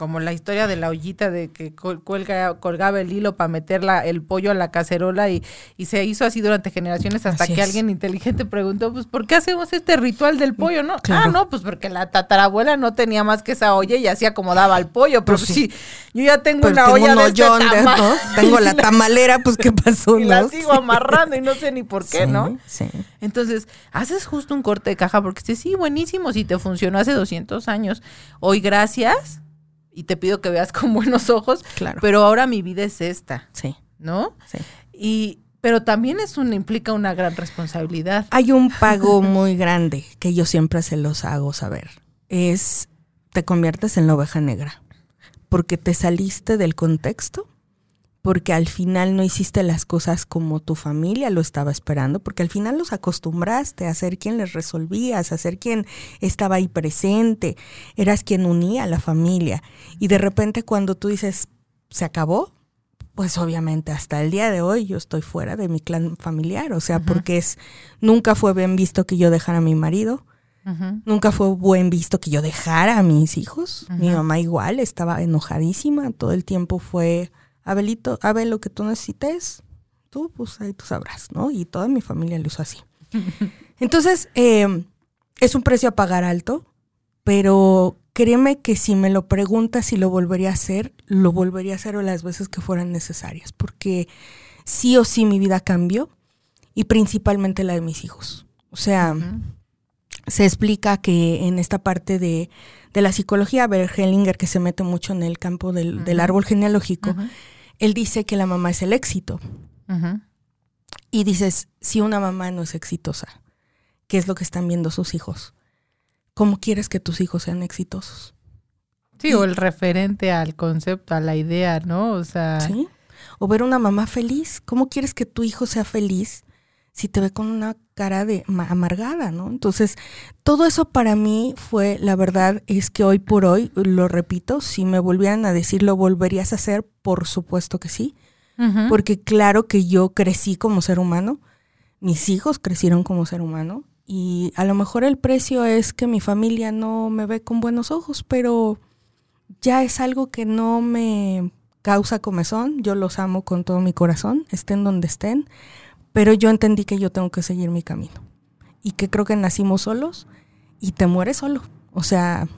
como la historia de la ollita de que cuelga, colgaba el hilo para meter el pollo a la cacerola y, y se hizo así durante generaciones hasta que alguien inteligente preguntó, pues, ¿por qué hacemos este ritual del pollo? ¿No? Ah, no, pues porque la tatarabuela no tenía más que esa olla y así acomodaba al pollo, pero pues sí. yo ya tengo una olla de, este
Tengo la tamalera, pues, ¿qué pasó?
y la sigo amarrando y no sé ni por qué, ¿no?
Sí.
Entonces, haces justo un corte de caja porque dices, sí, buenísimo, si te funcionó hace 200 años. Hoy, gracias y te pido que veas con buenos ojos.
Claro.
Pero ahora mi vida es esta.
Sí.
¿No?
Sí.
Y, pero también es un, implica una gran responsabilidad.
Hay un pago muy grande que yo siempre se los hago saber. Es, te conviertes en la oveja negra. Porque te saliste del contexto porque al final no hiciste las cosas como tu familia lo estaba esperando, porque al final los acostumbraste a ser quien les resolvías, a ser quien estaba ahí presente, eras quien unía a la familia. Y de repente cuando tú dices, se acabó, pues obviamente hasta el día de hoy yo estoy fuera de mi clan familiar, o sea, porque es, nunca fue bien visto que yo dejara a mi marido, Nunca fue buen visto que yo dejara a mis hijos. Mi mamá igual estaba enojadísima. Todo el tiempo fue Abelito, Abel, lo que tú necesites, tú, pues ahí tú sabrás, ¿no? Y toda mi familia lo hizo así. Entonces, eh, es un precio a pagar alto, pero créeme que si me lo preguntas si lo volvería a hacer, lo volvería a hacer las veces que fueran necesarias, porque sí o sí mi vida cambió y principalmente la de mis hijos. O sea, se explica que en esta parte de, la psicología, Bert Hellinger, que se mete mucho en el campo del, árbol genealógico, él dice que la mamá es el éxito. Y dices, si una mamá no es exitosa, ¿qué es lo que están viendo sus hijos? ¿Cómo quieres que tus hijos sean exitosos?
Sí, o el referente al concepto, a la idea, ¿no? O sea.
Sí. O ver una mamá feliz. ¿Cómo quieres que tu hijo sea feliz si te ve con una cara de amargada, ¿no? Entonces, todo eso para mí fue, la verdad es que hoy por hoy, lo repito, si me volvieran a decir lo volverías a hacer, por supuesto que sí, porque claro que yo crecí como ser humano, mis hijos crecieron como ser humano y a lo mejor el precio es que mi familia no me ve con buenos ojos, pero ya es algo que no me causa comezón, yo los amo con todo mi corazón, estén donde estén pero yo entendí que yo tengo que seguir mi camino. Y que creo que nacimos solos y te mueres solo. O sea,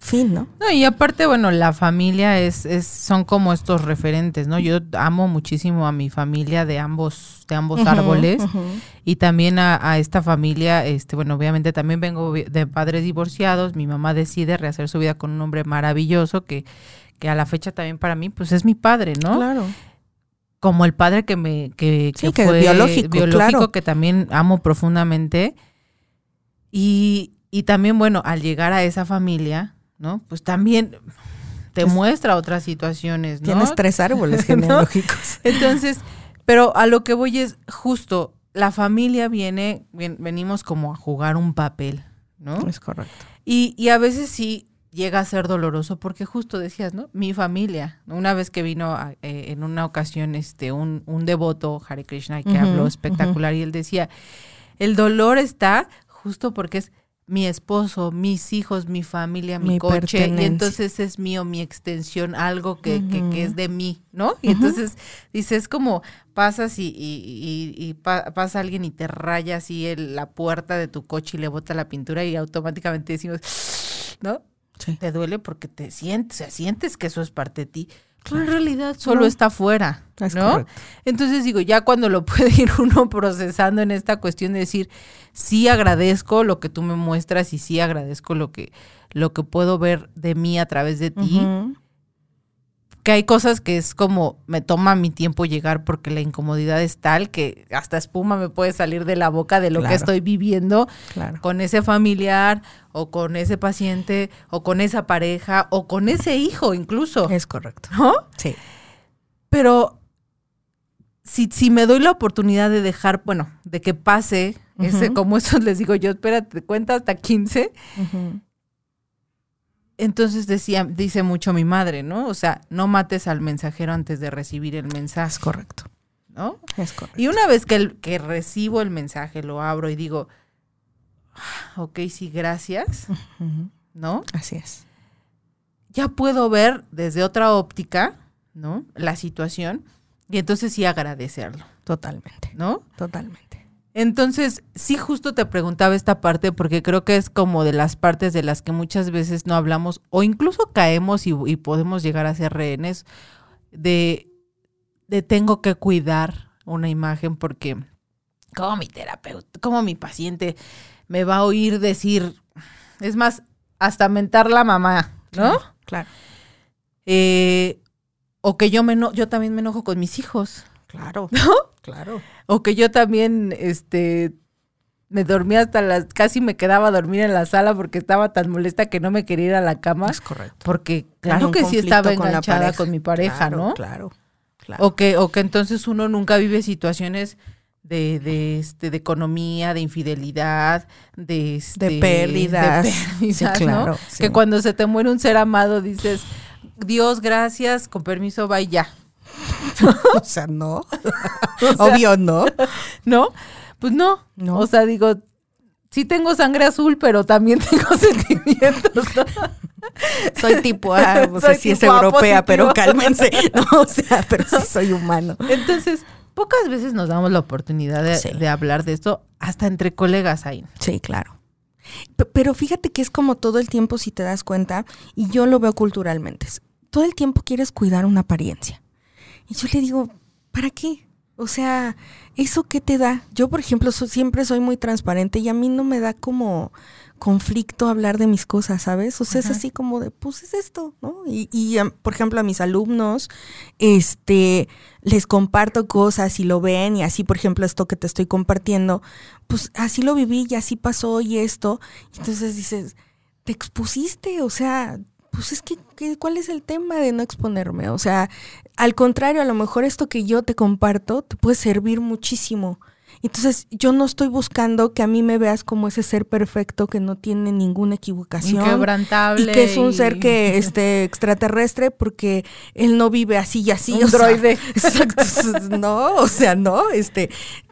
fin, ¿no?
No, y aparte, bueno, la familia es, es, son como estos referentes, ¿no? Yo amo muchísimo a mi familia de ambos, de ambos árboles. Y también a, esta familia, este, bueno, obviamente también vengo de padres divorciados. Mi mamá decide rehacer su vida con un hombre maravilloso que, que a la fecha también para mí, pues es mi padre, ¿no?
Claro
como el padre que me que, fue biológico, que también amo profundamente. Y, y también, bueno, al llegar a esa familia, ¿no? Pues también te muestra otras situaciones, ¿no?
Tienes tres árboles genealógicos.
Entonces, pero a lo que voy es justo, la familia viene, venimos como a jugar un papel, ¿no?
Es correcto.
Y, y a veces sí, llega a ser doloroso porque justo decías, ¿no? Mi familia, una vez que vino eh, en una ocasión este un, un devoto Hare Krishna que habló espectacular y él decía, el dolor está justo porque es mi esposo, mis hijos, mi familia, mi,
Mi
coche, y entonces es mío, mi extensión, algo que, que- que es de mí, ¿no? Y entonces dices como pasas y, y- y- y pa- pasa alguien y te raya así el- la puerta de tu coche y le bota la pintura y automáticamente decimos, ¿no?
Sí.
Te duele porque te sientes, o sea, sientes que eso es parte de ti. Pero en realidad solo está afuera,
Es
¿no?
correcto.
Entonces digo, ya cuando lo puede ir uno procesando en esta cuestión de decir, sí agradezco lo que tú me muestras y sí agradezco lo que, lo que puedo ver de mí a través de ti. Que hay cosas que es como me toma mi tiempo llegar porque la incomodidad es tal que hasta espuma me puede salir de la boca de lo que estoy viviendo
Claro.
con ese familiar o con ese paciente o con esa pareja o con ese hijo incluso,
Es correcto.
¿no?
Sí.
Pero si, si me doy la oportunidad de dejar, bueno, de que pase, ese, como eso les digo yo, espérate, cuenta hasta 15,
Ujú.
Entonces decía, dice mucho mi madre, ¿no? O sea, no mates al mensajero antes de recibir el
Es
mensaje,
correcto.
¿no?
Es correcto.
Y una vez que, el- que recibo el mensaje, lo abro y digo, "Ah, ok, sí, gracias. ¿no?
Así es.
ya puedo ver desde otra óptica, ¿no? La situación y entonces sí agradecerlo,
Totalmente.
¿no?
Totalmente.
Entonces, sí justo te preguntaba esta parte porque creo que es como de las partes de las que muchas veces no hablamos o incluso caemos y, y podemos llegar a ser rehenes de, de tengo que cuidar una imagen porque como mi terapeuta, como mi paciente me va a oír decir, es más, hasta mentar la mamá, ¿no?
Claro.
Eh, o que yo me yo también me enojo con mis hijos,
Claro.
¿no?
Claro.
O que yo también, este, me dormía hasta las, casi me quedaba a dormir en la sala porque estaba tan molesta que no me quería ir a la cama,
Es correcto.
porque claro que sí estaba
con la
enganchada
pareja.
con mi pareja,
Claro,
¿no?
Claro. Claro.
O que, o que entonces uno nunca vive situaciones de, de, este, de economía, de infidelidad, de, este,
De pérdidas.
de pérdidas,
Sí,
¿no?
claro, sí.
Que cuando se te muere un ser amado dices, Dios, gracias, con permiso,
o sea, no. Obvio, no.
¿No? Pues no.
No.
O sea, digo, sí tengo sangre azul, pero también tengo sentimientos. ¿no?
Soy tipo A, o sea, sí es
A
europea, pero cálmense. No, o sea, pero sí soy humano.
Entonces, pocas veces nos damos la oportunidad de,
Sí.
de hablar de esto, hasta entre colegas ahí.
Sí, claro. Pero fíjate que es como todo el tiempo, si te das cuenta, y yo lo veo culturalmente. Todo el tiempo quieres cuidar una apariencia. Y yo le digo, ¿para qué? O sea, ¿eso qué te da? Yo, por ejemplo, so- siempre soy muy transparente y a mí no me da como conflicto hablar de mis cosas, ¿sabes? O sea, es así como de, pues es esto, ¿no? Y, y, por ejemplo, a mis alumnos, este, les comparto cosas y lo ven y así, por ejemplo, esto que te estoy compartiendo, pues así lo viví y así pasó y esto. Entonces dices, te expusiste, o sea, pues es que, que, ¿cuál es el tema de no exponerme? O sea, al contrario, a lo mejor esto que yo te comparto te puede servir muchísimo. Entonces, yo no estoy buscando que a mí me veas como ese ser perfecto que no tiene ninguna equivocación.
Inquebrantable.
Y que es un ser que este extraterrestre porque él no vive así y así.
Un
o sea,
droide.
exacto. No, o sea, no, este,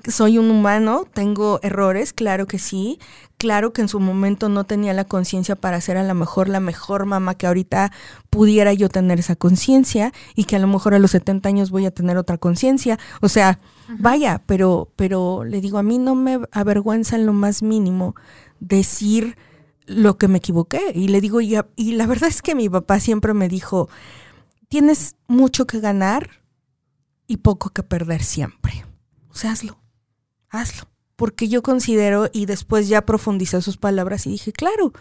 soy un humano, tengo errores, claro que sí. Claro que en su momento no tenía la conciencia para ser a lo mejor la mejor mamá que ahorita pudiera yo tener esa conciencia y que a lo mejor a los 70 años voy a tener otra conciencia. O sea, vaya, pero, pero le digo, a mí no me avergüenza en lo más mínimo decir lo que me equivoqué. Y le digo, y, a- y la verdad es que mi papá siempre me dijo, tienes mucho que ganar y poco que perder siempre. O sea, hazlo, hazlo. Porque yo considero, y después ya profundicé sus palabras y dije, claro,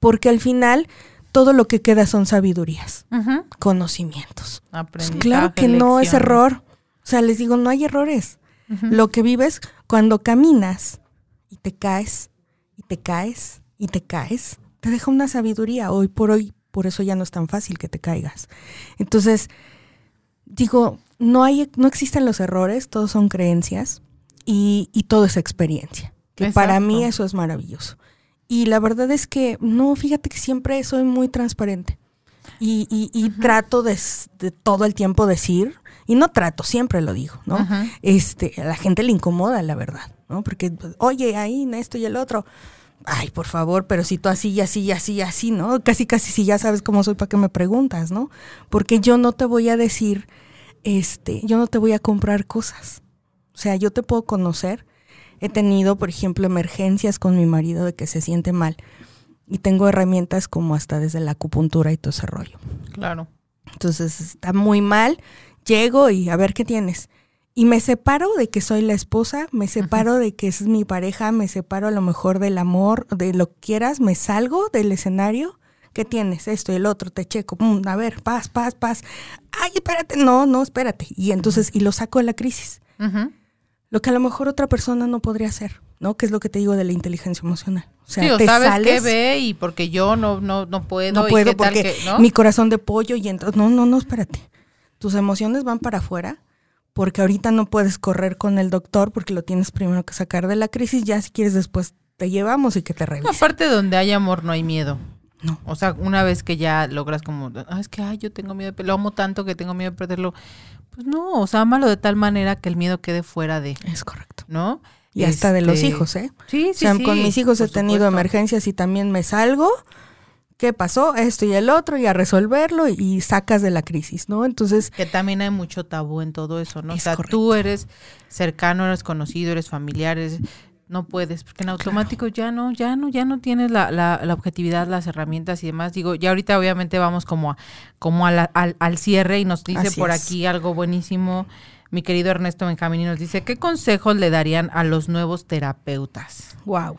porque al final todo lo que queda son sabidurías, conocimientos. Pues claro que no es error. O sea, les digo, no hay errores. Lo que vives cuando caminas y te caes y te caes y te caes, te deja una sabiduría. Hoy por hoy, por eso ya no es tan fácil que te caigas. Entonces, digo, no hay, no existen los errores, todos son creencias y, y todo es experiencia. Que para mí eso es maravilloso. Y la verdad es que, no, fíjate que siempre soy muy transparente. Y, y- y trato de, todo el tiempo decir, y no trato, siempre lo digo, ¿no? Este, a la gente le incomoda, la verdad, ¿no? Porque, oye, ahí, en esto y el otro. Ay, por favor, pero si tú así y así y así y así, ¿no? Casi, casi si ya sabes cómo soy, ¿para qué me preguntas, no? Porque yo no te voy a decir, este, yo no te voy a comprar cosas. O sea, yo te puedo conocer. He tenido, por ejemplo, emergencias con mi marido de que se siente mal. Y tengo herramientas como hasta desde la acupuntura y todo ese rollo.
Claro.
Entonces está muy mal. Llego y a ver qué tienes. Y me separo de que soy la esposa, me separo de que es mi pareja, me separo a lo mejor del amor, de lo que quieras, me salgo del escenario. ¿Qué tienes? Esto y el otro, te checo. A ver, paz, paz, paz. Ay, espérate. No, no, espérate. Y entonces, y lo saco de la crisis. Lo que a lo mejor otra persona no podría hacer, ¿no? Que es lo que te digo de la inteligencia emocional.
O sea, sí, o sabes qué ve y porque yo no, no, no puedo.
No puedo porque mi corazón de pollo y entonces, no, no, no, espérate. Tus emociones van para afuera porque ahorita no puedes correr con el doctor porque lo tienes primero que sacar de la crisis, ya si quieres después te llevamos y que te revise.
aparte donde hay amor no hay miedo. No. O sea, una vez que ya logras como, ah, es que ay, yo tengo miedo, lo amo tanto que tengo miedo de perderlo. Pues no, o sea, ámalo de tal manera que el miedo quede fuera de.
Es correcto.
¿No?
Y hasta de los este, hijos, ¿eh?
Sí, sí, o sea,
con mis hijos he tenido emergencias y también me salgo qué pasó, esto y el otro, y a resolverlo y sacas de la crisis, ¿no? Entonces...
Que también hay mucho tabú en todo eso, ¿no? O sea, tú eres cercano, eres conocido, eres familiar, no puedes, porque en automático ya no, ya no, ya no tienes la, la, la, objetividad, las herramientas y demás. Digo, ya ahorita obviamente vamos como a, como al, al, cierre y nos dice por aquí algo buenísimo. Mi querido Ernesto Benjamín y nos dice, ¿qué consejos le darían a los nuevos terapeutas?
Wow.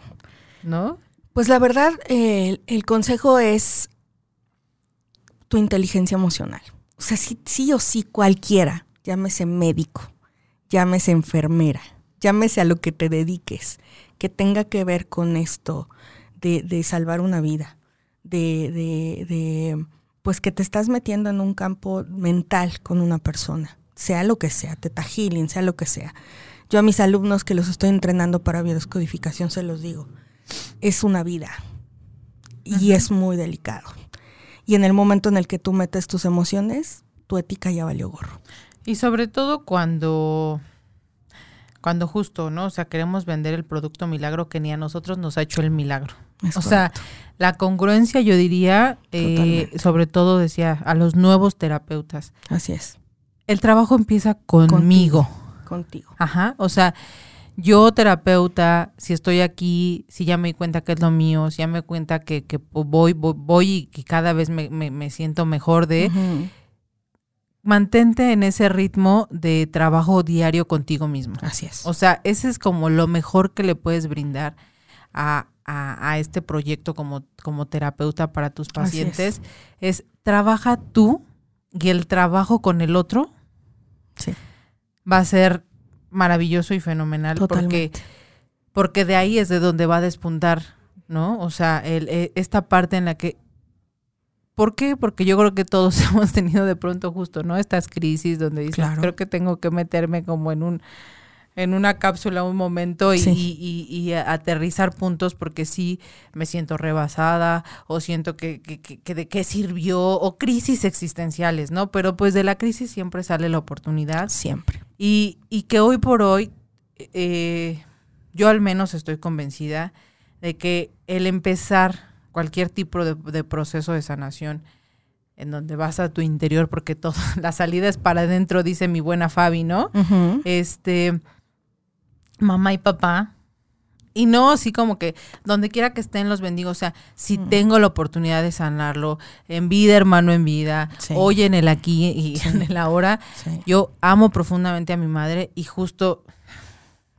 ¿No?
Pues la verdad, el consejo es tu inteligencia emocional. O sea, sí, sí o sí cualquiera, llámese médico, llámese enfermera, llámese a lo que te dediques, que tenga que ver con esto de, de salvar una vida, de, de, de, pues que te estás metiendo en un campo mental con una persona, sea lo que sea, teta healing, sea lo que sea. Yo a mis alumnos que los estoy entrenando para biodescodificación se los digo es una vida y es muy delicado. Y en el momento en el que tú metes tus emociones, tu ética ya valió gorro.
Y sobre todo cuando cuando justo, ¿no? O sea, queremos vender el producto milagro que ni a nosotros nos ha hecho el milagro. o sea, la congruencia, yo diría, eh, sobre todo decía, a los nuevos terapeutas.
Así es.
El trabajo empieza conmigo.
Contigo.
Ajá. O sea, yo terapeuta, si estoy aquí, si ya me di cuenta que es lo mío, si ya me di cuenta que, voy, voy, y que cada vez me, siento mejor de, mantente en ese ritmo de trabajo diario contigo mismo.
Así es.
O sea, ese es como lo mejor que le puedes brindar a, este proyecto como, como terapeuta para tus pacientes. Es. es. trabaja tú y el trabajo con el otro
sí.
va a ser maravilloso y fenomenal porque porque de ahí es de donde va a despuntar, ¿no? O sea, el, e, esta parte en la que ¿Por qué? Porque yo creo que todos hemos tenido de pronto justo, ¿no? Estas crisis donde dices, creo que tengo que meterme como en un en una cápsula un momento y, y, aterrizar puntos porque sí me siento rebasada o siento que, que, que, de qué sirvió o crisis existenciales, ¿no? Pero pues de la crisis siempre sale la oportunidad.
Siempre.
Y, y que hoy por hoy, eh, yo al menos estoy convencida de que el empezar cualquier tipo de, proceso de sanación, en donde vas a tu interior, porque todo, la salida es para adentro, dice mi buena Fabi, ¿no? Este, mamá y papá, y no así como que donde quiera que estén los bendigo. O sea, si tengo la oportunidad de sanarlo, en vida, hermano, en vida, hoy en el aquí y en el ahora, yo amo profundamente a mi madre y justo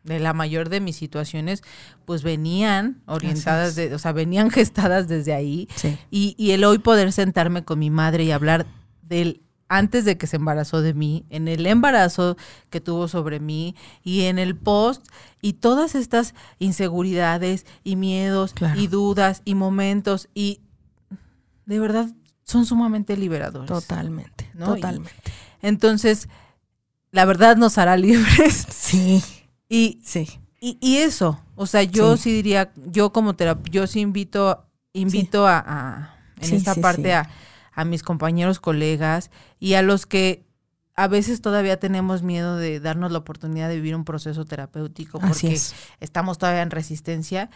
de la mayor de mis situaciones, pues venían orientadas, de, o sea, venían gestadas desde ahí. Y, y el hoy poder sentarme con mi madre y hablar del antes de que se embarazó de mí, en el embarazo que tuvo sobre mí y en el post y todas estas inseguridades y miedos y dudas y momentos y de verdad son sumamente liberadores.
Totalmente, totalmente.
entonces, la verdad nos hará libres.
Sí.
Y, sí. Y, eso, o sea, yo sí, diría, yo como terapeuta, yo sí invito, invito a, en esta parte a a mis compañeros, colegas y a los que a veces todavía tenemos miedo de darnos la oportunidad de vivir un proceso terapéutico porque estamos todavía en resistencia.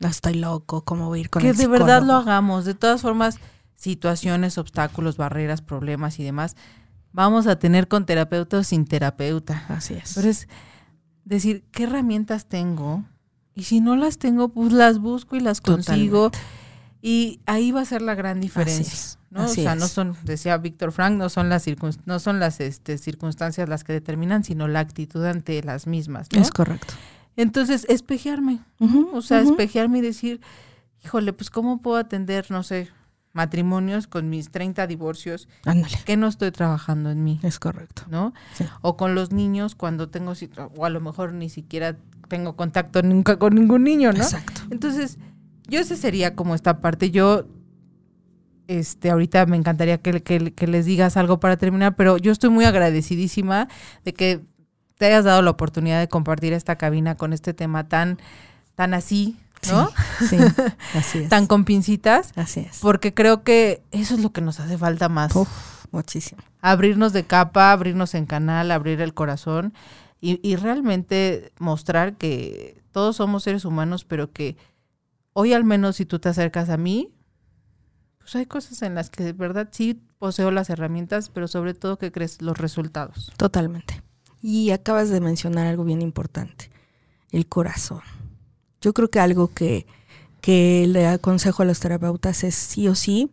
No estoy loco, ¿cómo voy a ir con
que
el
de verdad lo hagamos. De todas formas, situaciones, obstáculos, barreras, problemas y demás, vamos a tener con terapeuta o sin terapeuta.
Así es.
Pero es decir, ¿qué herramientas tengo? Y si no las tengo, pues las busco y las consigo. Y ahí va a ser la gran diferencia.
es,
¿no?
así
o sea,
es.
no son, decía Víctor Frank, no son las, circun- no son las este, circunstancias las que determinan, sino la actitud ante las mismas. ¿no?
Es correcto.
Entonces, espejearme. O sea,
ujú.
espejearme y decir, híjole, pues cómo puedo atender, no sé, matrimonios con mis 30 divorcios,
Ándale.
que no estoy trabajando en mí,
Es correcto.
¿no?
Sí.
O con los niños cuando tengo, o a lo mejor ni siquiera tengo contacto nunca con ningún niño, ¿no?
Exacto.
Entonces, yo ese sería como esta parte. Yo, este, ahorita me encantaría que, que- que les digas algo para terminar, pero yo estoy muy agradecidísima de que te hayas dado la oportunidad de compartir esta cabina con este tema tan, tan así, ¿no?
Sí, así es.
Tan con pincitas,
así es.
porque creo que eso es lo que nos hace falta más.
Uf, muchísimo.
Abrirnos de capa, abrirnos en canal, abrir el corazón y, y realmente mostrar que todos somos seres humanos, pero que hoy al menos si tú te acercas a mí, pues hay cosas en las que de verdad sí poseo las herramientas, pero sobre todo que crees los resultados.
Totalmente. Y acabas de mencionar algo bien importante, el corazón. Yo creo que algo que, que le aconsejo a los terapeutas es sí o sí,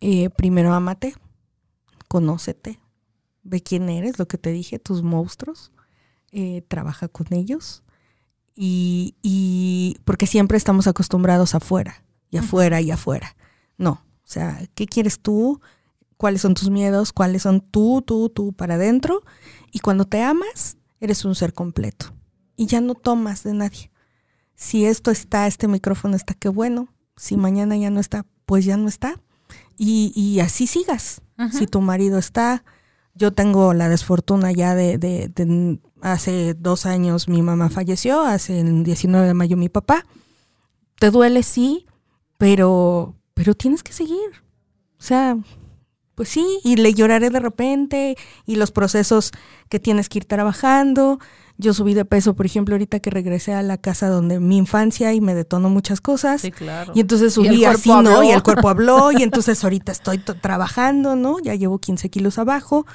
eh, primero ámate, conócete, ve quién eres, lo que te dije, tus monstruos, eh, trabaja con ellos. Y, y porque siempre estamos acostumbrados afuera, y afuera, y afuera. No, o sea, ¿qué quieres tú? ¿Cuáles son tus miedos? ¿Cuáles son tú, tú, tú para adentro? Y cuando te amas, eres un ser completo. Y ya no tomas de nadie. Si esto está, este micrófono está, qué bueno. Si mañana ya no está, pues ya no está. Y, y así sigas. Si tu marido está, yo tengo la desfortuna ya de, de- de- hace dos años mi mamá falleció, hace el 19 de mayo mi papá. Te duele, sí, pero, pero tienes que seguir. O sea, pues sí, y le lloraré de repente, y los procesos que tienes que ir trabajando. Yo subí de peso, por ejemplo, ahorita que regresé a la casa donde mi infancia y me detonó muchas cosas.
Sí, claro.
Y entonces
Y
subí así, ¿no? Y el cuerpo habló, y entonces ahorita estoy trabajando, ¿no? Ya llevo 15 kilos abajo,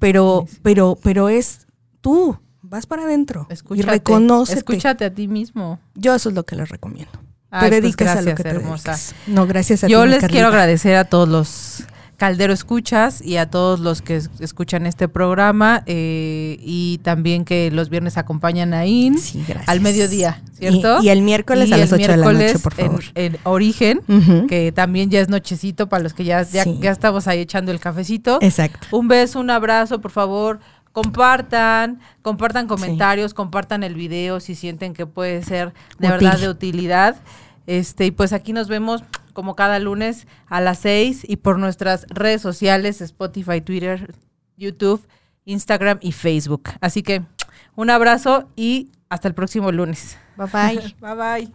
pero,
Sí, sí.
pero, pero es tú, vas para adentro y
Escúchate,
reconócete.
escúchate a ti mismo.
Yo eso es lo que les recomiendo.
Ay,
te
pues
dediques a lo que te
hermosa.
No, gracias a
Yo
ti,
les
Carlita.
quiero agradecer a todos los Caldero Escuchas y a todos los que es- escuchan este programa eh, y también que los viernes acompañan a IN
Sí,
al mediodía, ¿cierto?
Y, y el miércoles
Y
a las
el
8 de la noche, por favor.
En, en Origen, que también ya es nochecito para los que ya, ya,
Sí.
ya estamos ahí echando el cafecito.
Exacto.
Un beso, un abrazo, por favor. Compartan, compartan comentarios, compartan el video si sienten que puede ser de verdad de utilidad. Este, y pues aquí nos vemos como cada lunes a las 6 y por nuestras redes sociales, Spotify, Twitter, YouTube, Instagram y Facebook. Así que un abrazo y hasta el próximo lunes.
Bye bye.
Bye bye.